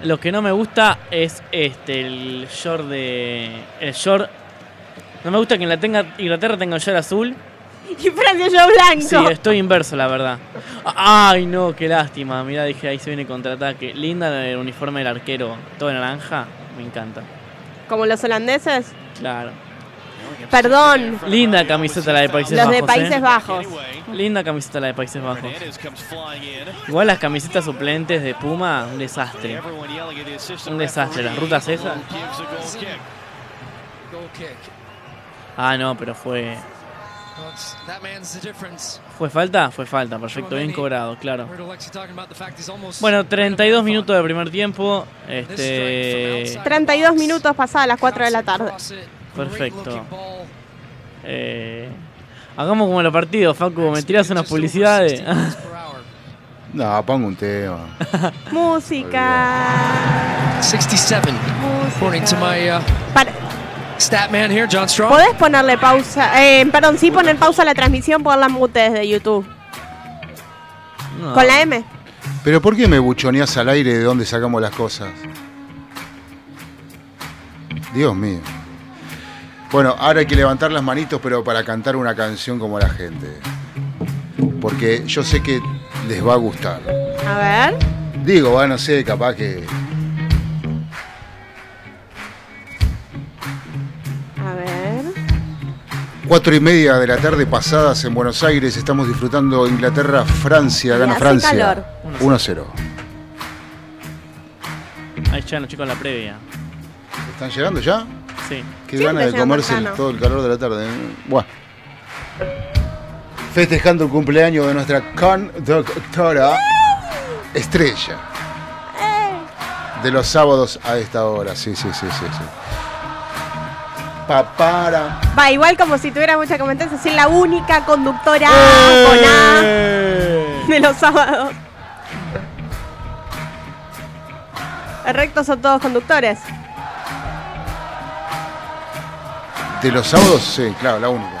Lo que no me gusta es este el short de. El short. No me gusta que en la tenga, Inglaterra tenga un short azul. Y Francia yo blanco. Sí, estoy inverso, la verdad. Ay, no, qué lástima. Mira, dije, ahí se viene contraataque. Linda el uniforme del arquero, todo naranja. Me encanta. Como los holandeses. Claro. Perdón. Linda camiseta la de Países Los Bajos. de Países ¿eh? Bajos. Linda camiseta la de Países Bajos. Igual las camisetas suplentes de Puma, un desastre. Un desastre. Las rutas esas. Ah, no, pero fue. ¿Fue falta? Fue falta, perfecto, bien cobrado, claro. Bueno, 32 minutos de primer tiempo. Este. 32 minutos pasadas las 4 de la tarde. Perfecto. Eh, hagamos como los partidos, Facu, me tiras unas publicidades. No, pongo un tema. Música. 67, according to my uh, Para- stat man here, John Strong. ¿Podés ponerle pausa? Eh, perdón, sí poner pausa a la transmisión por la mute desde YouTube. No. Con la M. Pero ¿por qué me buchoneás al aire de dónde sacamos las cosas? Dios mío. Bueno, ahora hay que levantar las manitos, pero para cantar una canción como la gente. Porque yo sé que les va a gustar. A ver. Digo, va, no sé, capaz que. Cuatro y media de la tarde pasadas en Buenos Aires estamos disfrutando Inglaterra-Francia, gana hace Francia. calor. 1-0. Ahí ya los chicos en la previa. ¿Están llegando ya? Sí. Qué Siempre ganas de llegan comerse el- temprano. todo el calor de la tarde. ¿eh? Bueno. Festejando el cumpleaños de nuestra conductora estrella. De los sábados a esta hora. Sí, sí, sí, sí. sí. Papara. Va, igual como si tuviera mucha competencia, soy la única conductora ¡Eh! con A de los sábados. El recto son todos conductores. De los sábados, sí, claro, la única.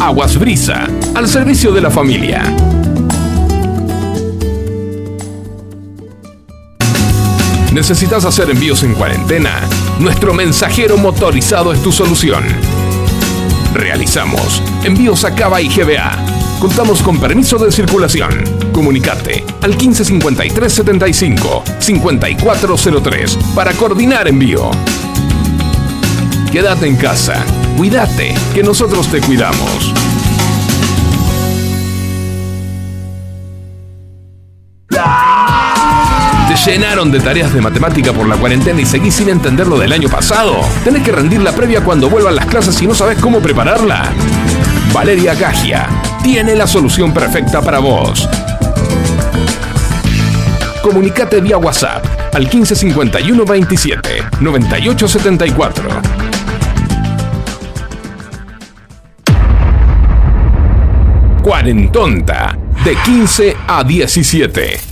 Aguas Brisa, al servicio de la familia. ¿Necesitas hacer envíos en cuarentena? Nuestro mensajero motorizado es tu solución. Realizamos envíos a Cava y GBA. Contamos con permiso de circulación. Comunicate al 155375 5403 para coordinar envío. Quédate en casa. Cuídate, que nosotros te cuidamos. ¿Te llenaron de tareas de matemática por la cuarentena y seguís sin entender lo del año pasado? ¿Tenés que rendir la previa cuando vuelvan las clases y no sabes cómo prepararla? Valeria Gagia tiene la solución perfecta para vos. Comunicate vía WhatsApp al 1551 27 9874. Cuarentonta, de 15 a 17.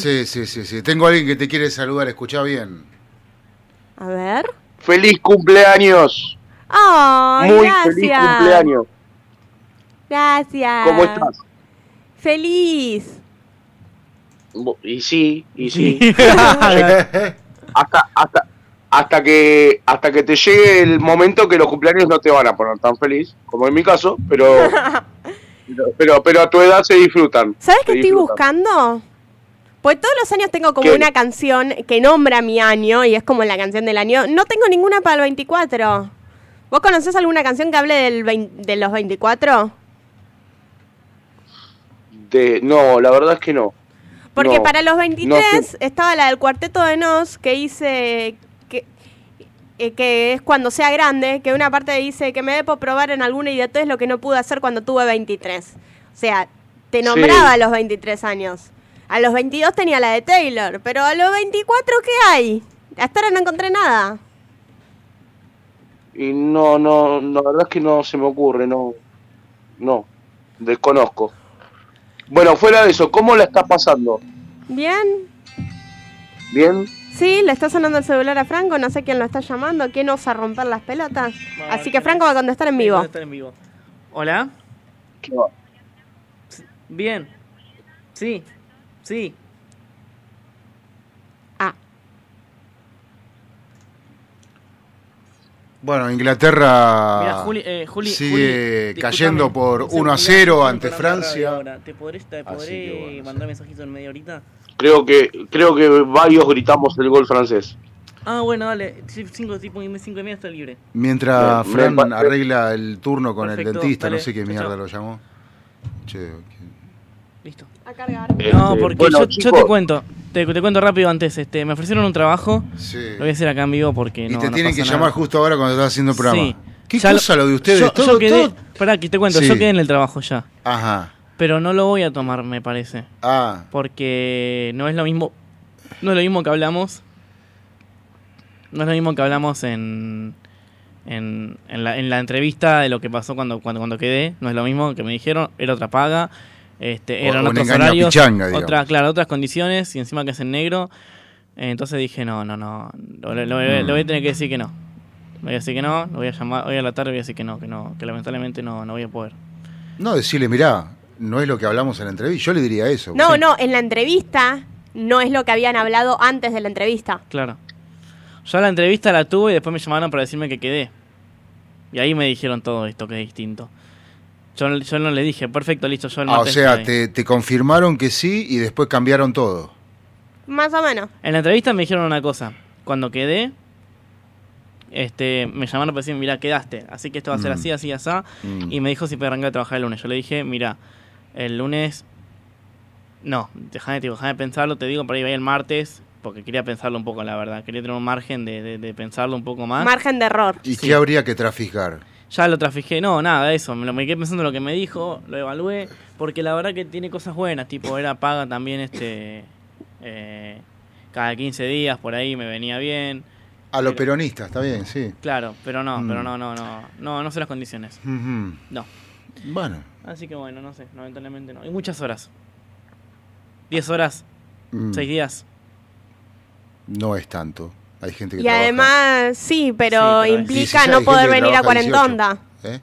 Sí, sí, sí, sí. Tengo a alguien que te quiere saludar, escucha bien. A ver. Feliz cumpleaños. Ay, Muy gracias. feliz cumpleaños. Gracias. ¿Cómo estás? Feliz. Y sí, y sí. hasta, hasta, hasta que hasta que te llegue el momento que los cumpleaños no te van a poner tan feliz, como en mi caso, pero pero, pero, pero a tu edad se disfrutan. ¿Sabes qué estoy disfrutan. buscando? Pues todos los años tengo como ¿Qué? una canción que nombra mi año y es como la canción del año. No tengo ninguna para el 24. ¿Vos conocés alguna canción que hable del vein- de los 24? De, no, la verdad es que no. Porque No, para los no 23 sé. estaba la del Cuarteto de Nos que que, eh, que es cuando sea grande, que una parte dice que me por probar en alguna idiotez lo que no pude hacer cuando tuve 23. O sea, te Sí. nombraba a los 23 años. A los 22 tenía la de Taylor, pero a los 24 ¿qué hay? Hasta ahora no encontré nada. Y no, no, la verdad es que no se me ocurre, no, no, desconozco. Bueno, fuera de eso, ¿cómo la está pasando? ¿Bien? ¿Bien? Sí, le está sonando el celular a Franco, no sé quién lo está llamando, quién osa romper las pelotas. Así que Franco va a contestar en vivo. Va a estar en vivo. Hola. ¿Qué va? Bien. Sí. Sí. Bueno, Inglaterra Mira, Juli, eh, Juli, sigue Juli, cayendo por Un 1 a segundo, 0 estoy ante Francia. ahora. ¿Te podré, te podré que bueno, mandar mensajito en media horita? Creo que, creo que varios gritamos el gol francés. Ah, bueno, dale. Sí, Cinco, tipo, cinco y media está libre. Mientras Fran me arregla el turno con el dentista, no sé qué mierda chao. lo llamó. Che, Listo. A cargar. No, Este, porque bueno, yo, te cuento. Te, te cuento rápido antes. Este, me ofrecieron un trabajo. Sí. Lo voy a hacer acá en vivo porque y no. te no tienen pasa que nada. llamar justo ahora cuando estás haciendo el programa. Sí. ¿Qué Ya cosa lo, de ustedes? Yo, todo, yo quedé. todo- Pará, que te cuento. Sí. Yo quedé en el trabajo ya. Ajá. Pero no lo voy a tomar, me parece. Ah. Porque no es lo mismo. No es lo mismo que hablamos. No es lo mismo que hablamos en. En, en la, en la entrevista de lo que pasó cuando, cuando, cuando quedé. No es lo mismo que me dijeron. Era otra paga. Este, O- eran un otros horarios. pichanga, otra, claro, otras condiciones. Y encima que es en negro. Entonces dije, no, no, no. Lo, lo- lo- Mm. lo voy a tener que decir que no. Voy a decir que no. Lo voy a llamar. Hoy a la tarde voy a decir que no. Que no. Que lamentablemente no, no voy a poder. No, decirle, mirá, no es lo que hablamos en la entrevista. Yo le diría eso. No, no, en la entrevista no es lo que habían hablado antes de la entrevista. Claro. Yo la entrevista la tuve y después me llamaron para decirme que quedé. Y ahí me dijeron todo esto, que es distinto. Yo, no- yo no le dije, perfecto, listo, yo el Ah, o sea, estoy". te, te confirmaron que sí y después cambiaron todo. Más o menos. En la entrevista me dijeron una cosa. Cuando quedé, este, me llamaron para decirme, mira, quedaste. Así que esto va a ser Mm. así, así, así. Mm. Y me dijo si podía arrancar a trabajar el lunes. Yo le dije, mira, el lunes... No, déjame, déjame pensarlo, te digo, por ahí va el martes, porque quería pensarlo un poco, la verdad. Quería tener un margen de, de- de pensarlo un poco más. Margen de error. ¿Y Sí. qué habría que traficar? Ya lo trafijé, no, nada, eso. Me lo me quedé pensando en lo que me dijo, lo evalué, porque la verdad que tiene cosas buenas, tipo, era paga también este eh, cada 15 días, por ahí me venía bien. A los peronistas, está bien, sí. Claro, pero no, Mm. pero no, no, no, no, no sé las condiciones. No. Bueno. Así que bueno, no sé, lamentablemente no. Y muchas horas. 10 horas, Mm. 6 días. No es tanto. Hay gente que Y trabaja además, sí, pero Sí, pero es- implica 16, no poder venir a trabaja 18. cuarentonda. ¿eh?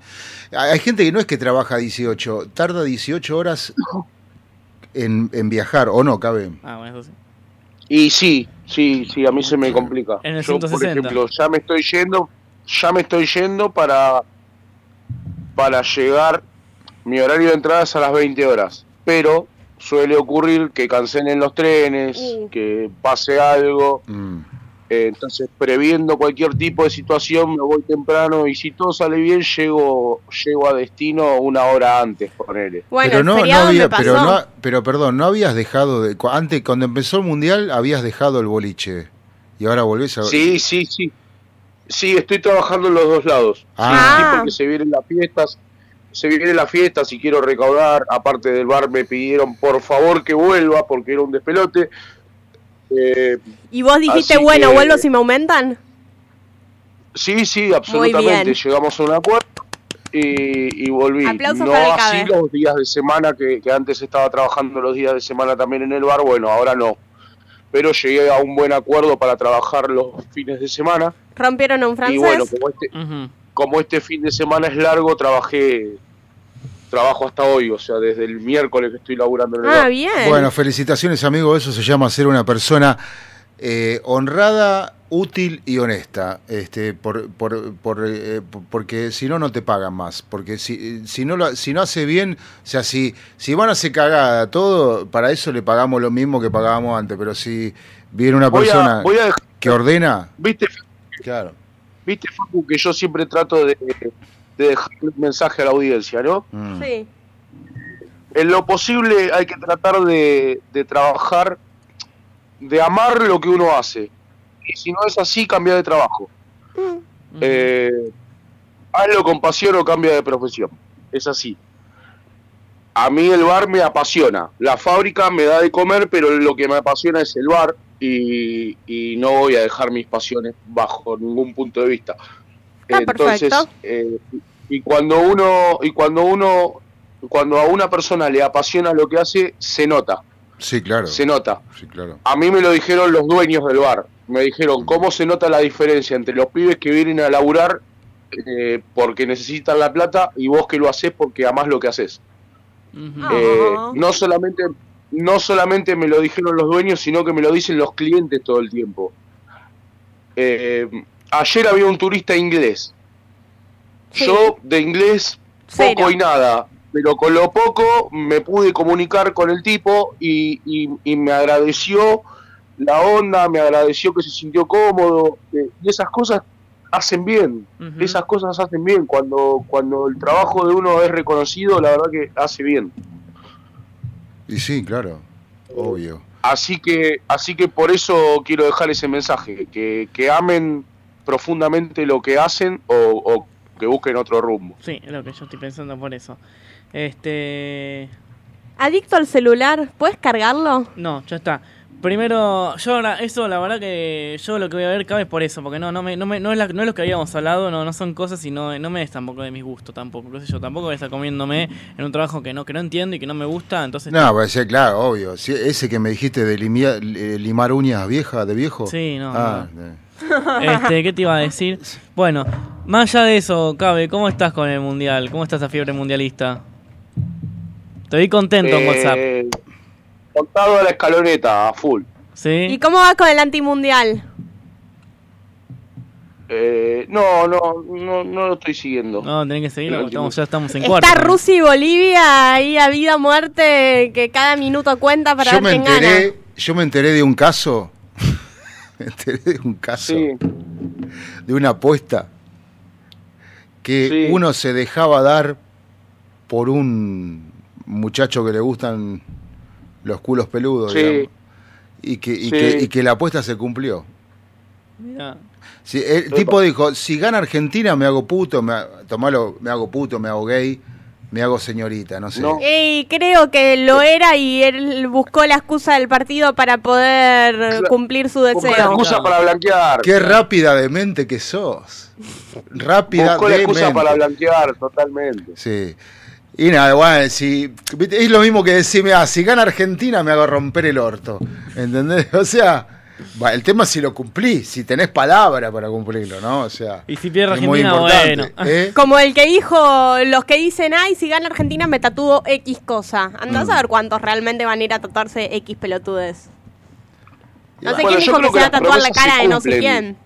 Hay gente que no es que trabaja 18, tarda 18 horas en, en viajar, ¿o no, cabe? Ah, bueno, eso sí. Y sí, sí, sí, a mí se me complica. En el Yo, por 160. ejemplo, ya me estoy yendo, ya me estoy yendo para para llegar. Mi horario de entrada es a las 20 horas, pero suele ocurrir que cancelen los trenes, que pase algo. Mm. Eh, entonces, previendo cualquier tipo de situación, me voy temprano y si todo sale bien, llego llego a destino una hora antes, ponele. pero no, no había, pero no, pero perdón, no habías dejado de cu- antes cuando empezó el mundial habías dejado el boliche y ahora volvés a Sí, sí, sí. Sí, estoy trabajando en los dos lados. Sí, Ah. sí, porque se vienen las fiestas. Se vienen las fiestas y quiero recaudar. Aparte del bar me pidieron por favor que vuelva porque era un despelote. Eh, Y vos dijiste, bueno, que- vuelvo si me aumentan. sí, sí, absolutamente. Llegamos a un acuerdo y, y volví. Aplausos no para el así Cabe. los días de semana que, que antes estaba trabajando los días de semana también en el bar, bueno, ahora no. Pero llegué a un buen acuerdo para trabajar los fines de semana. Rompieron un francés. Y bueno, como este, como este fin de semana es largo, trabajé trabajo hasta hoy, o sea, desde el miércoles que estoy laburando en el Ah, bar. bien. Bueno, felicitaciones, amigo. Eso se llama ser una persona eh, honrada, útil y honesta. Este, por, por, por, eh, por- porque si no, no te pagan más. Porque si, si, no, lo, si no hace bien, o sea, si, si van a hacer cagada todo, para eso le pagamos lo mismo que pagábamos antes. Pero si viene una Voy a- persona voy a dejar- que ordena, ¿Viste, claro. viste Facu, que yo siempre trato de, de dejar un mensaje a la audiencia, ¿no? Mm. Sí. En lo posible hay que tratar de, de trabajar, de amar lo que uno hace. Y si no es así, cambia de trabajo. Eh, hazlo con pasión o cambia de profesión. Es así. A mí el bar me apasiona. La fábrica me da de comer, pero lo que me apasiona es el bar y, y no voy a dejar mis pasiones bajo ningún punto de vista. Entonces, perfecto. eh, y cuando uno y cuando uno cuando a una persona le apasiona lo que hace, se nota, Sí, claro. se nota. Sí, claro. A mí me lo dijeron los dueños del bar. Me dijeron cómo se nota la diferencia entre los pibes que vienen a laburar eh, porque necesitan la plata y vos que lo haces porque amás lo que haces. Eh, no solamente no solamente me lo dijeron los dueños, sino que me lo dicen los clientes todo el tiempo. Eh, ayer había un turista inglés. Yo de inglés poco Cero. y nada, pero con lo poco me pude comunicar con el tipo y, y- y me agradeció la onda, me agradeció que se sintió cómodo eh, y esas cosas hacen bien, esas cosas hacen bien cuando cuando el trabajo de uno es reconocido, la verdad que hace bien. Y sí, claro. Obvio. Así que, así que por eso quiero dejar ese mensaje, que, que amen profundamente lo que hacen o, o que busquen otro rumbo. Sí, es lo que yo estoy pensando por eso. Este. Adicto al celular, ¿puedes cargarlo? No, ya está. Primero, yo ahora, eso la verdad que yo lo que voy a ver cabe es por eso, porque no, no me, no me, no es la- no es lo que habíamos hablado, no, no son cosas y no, no me es tampoco de mis gustos tampoco, qué sé yo, tampoco voy a estar comiéndome en un trabajo que no, que no entiendo y que no me gusta, entonces No, pues sí, claro, obvio. Sí, ese que me dijiste de limia- eh, limar uñas viejas, de viejo. Sí, no, Ah, Este, ¿qué te iba a decir? Bueno, más allá de eso, Cabe, ¿cómo estás con el mundial? ¿Cómo está esa fiebre mundialista? Te vi contento en WhatsApp. Contado a la escaloneta, a full. ¿Sí? ¿Y cómo va con el antimundial? Eh, no, no, no, no lo estoy siguiendo. No, tenés que seguirlo, porque estamos, ya estamos en cuarto. Está Rusia y Bolivia ahí a vida o muerte, que cada minuto cuenta para yo ver me quién enteré, gana. yo me enteré de un caso, me enteré de un caso, de una apuesta que uno se dejaba dar por un muchacho que le gustan los culos peludos, Sí. digamos, y que, y, Sí. que, y que la apuesta se cumplió. Mirá. Sí, el tipo dijo, si gana Argentina me hago puto, me, ha- tomalo, me hago puto, me hago gay, me hago señorita, no sé. Y creo que lo era y él buscó la excusa del partido para poder cumplir su Buscó la deseo. excusa para blanquear. Qué rápida de mente que sos. Rápida Buscó la de excusa mente. para blanquear, totalmente. Sí. Y nada, bueno, si, es lo mismo que decirme, ah, si gana Argentina me hago romper el orto. ¿Entendés? O sea, el tema es si lo cumplí, si tenés palabra para cumplirlo, ¿no? O sea. Y si pierde es muy Argentina, importante, bueno. ¿eh? Como el que dijo, los que dicen, ay, si gana Argentina me tatúo X cosa. Andás Mm. a ver cuántos realmente van a ir a tatuarse X pelotudes. No sé Bueno, quién dijo que creo se va a tatuar la cara de no sé quién.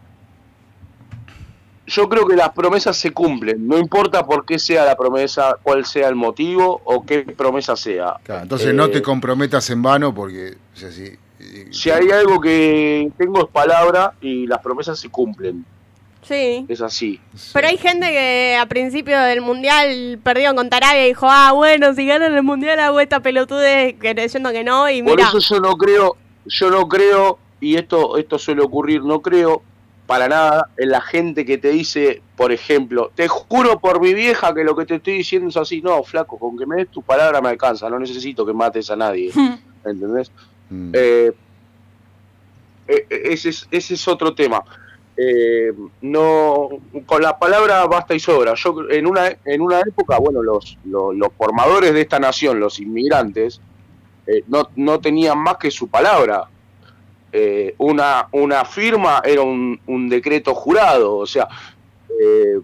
Yo creo que las promesas se cumplen, no importa por qué sea la promesa, cuál sea el motivo o qué promesa sea. Entonces no Eh, te comprometas en vano porque, o sea, si, Si hay algo que tengo es palabra y las promesas se cumplen. Sí. Es así. Pero hay gente que a principio del mundial perdió contra Arabia y dijo, ah, bueno, si ganan el mundial hago esta pelotude creyendo que no y Por mira. eso yo no creo, yo no creo, y esto, esto suele ocurrir, no creo para nada en la gente que te dice, por ejemplo, te juro por mi vieja que lo que te estoy diciendo es así. No, flaco, con que me des tu palabra me alcanza, no necesito que mates a nadie. ¿Entendés? Mm. Eh, eh, ese, es, ese es otro tema. eh, no con la palabra basta y sobra. Yo en una en una época, bueno, los, los, los formadores de esta nación, los inmigrantes, eh, no, no tenían más que su palabra. Eh, una, una firma era un, un decreto jurado, o sea, eh,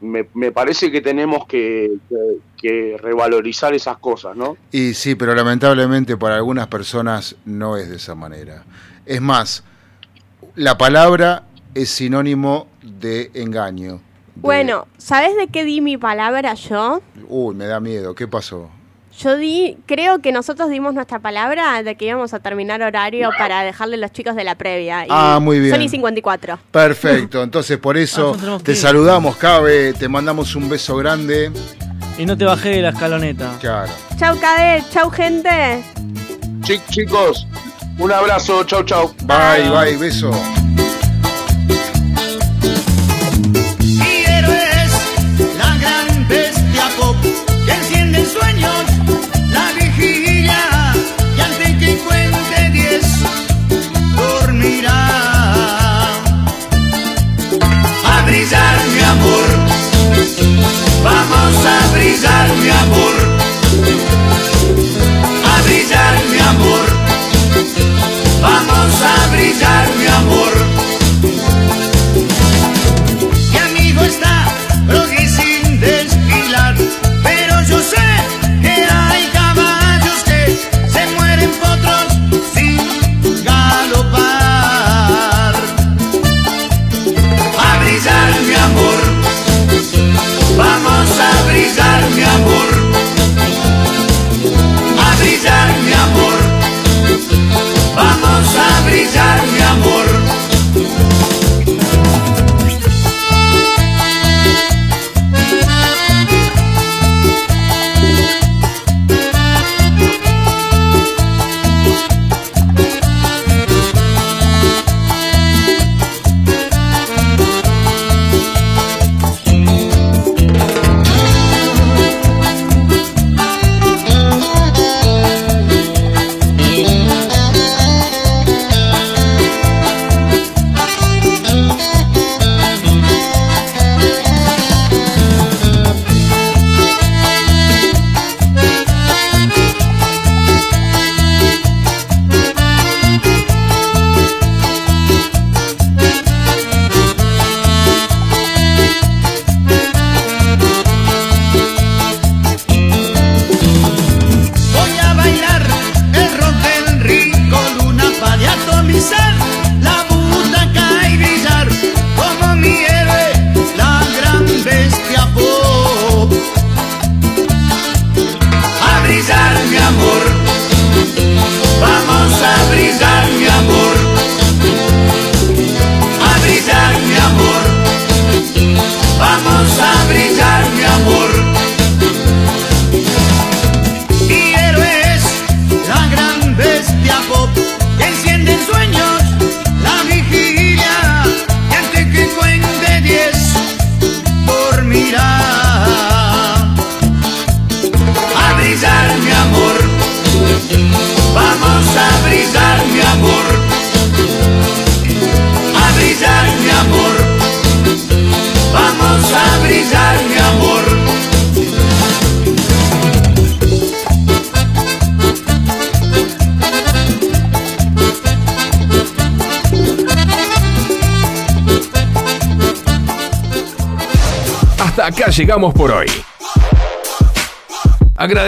me, me parece que tenemos que, que- que revalorizar esas cosas, ¿no? Y sí, pero lamentablemente para algunas personas no es de esa manera. Es más, la palabra es sinónimo de engaño. Bueno, ¿sabes de qué di mi palabra yo? Uy, me da miedo. ¿Qué pasó? Yo di, creo que nosotros dimos nuestra palabra de que íbamos a terminar horario para dejarle a los chicos de la previa. Y Ah, muy bien. Son y 54. Perfecto, entonces por Ah, eso que te saludamos, Cabe, te mandamos un beso grande. Y no te bajé de la escaloneta. Claro. Chau, Cade. Chau, gente. Chi- chicos, un abrazo, chau, chau. Bye, bye, beso.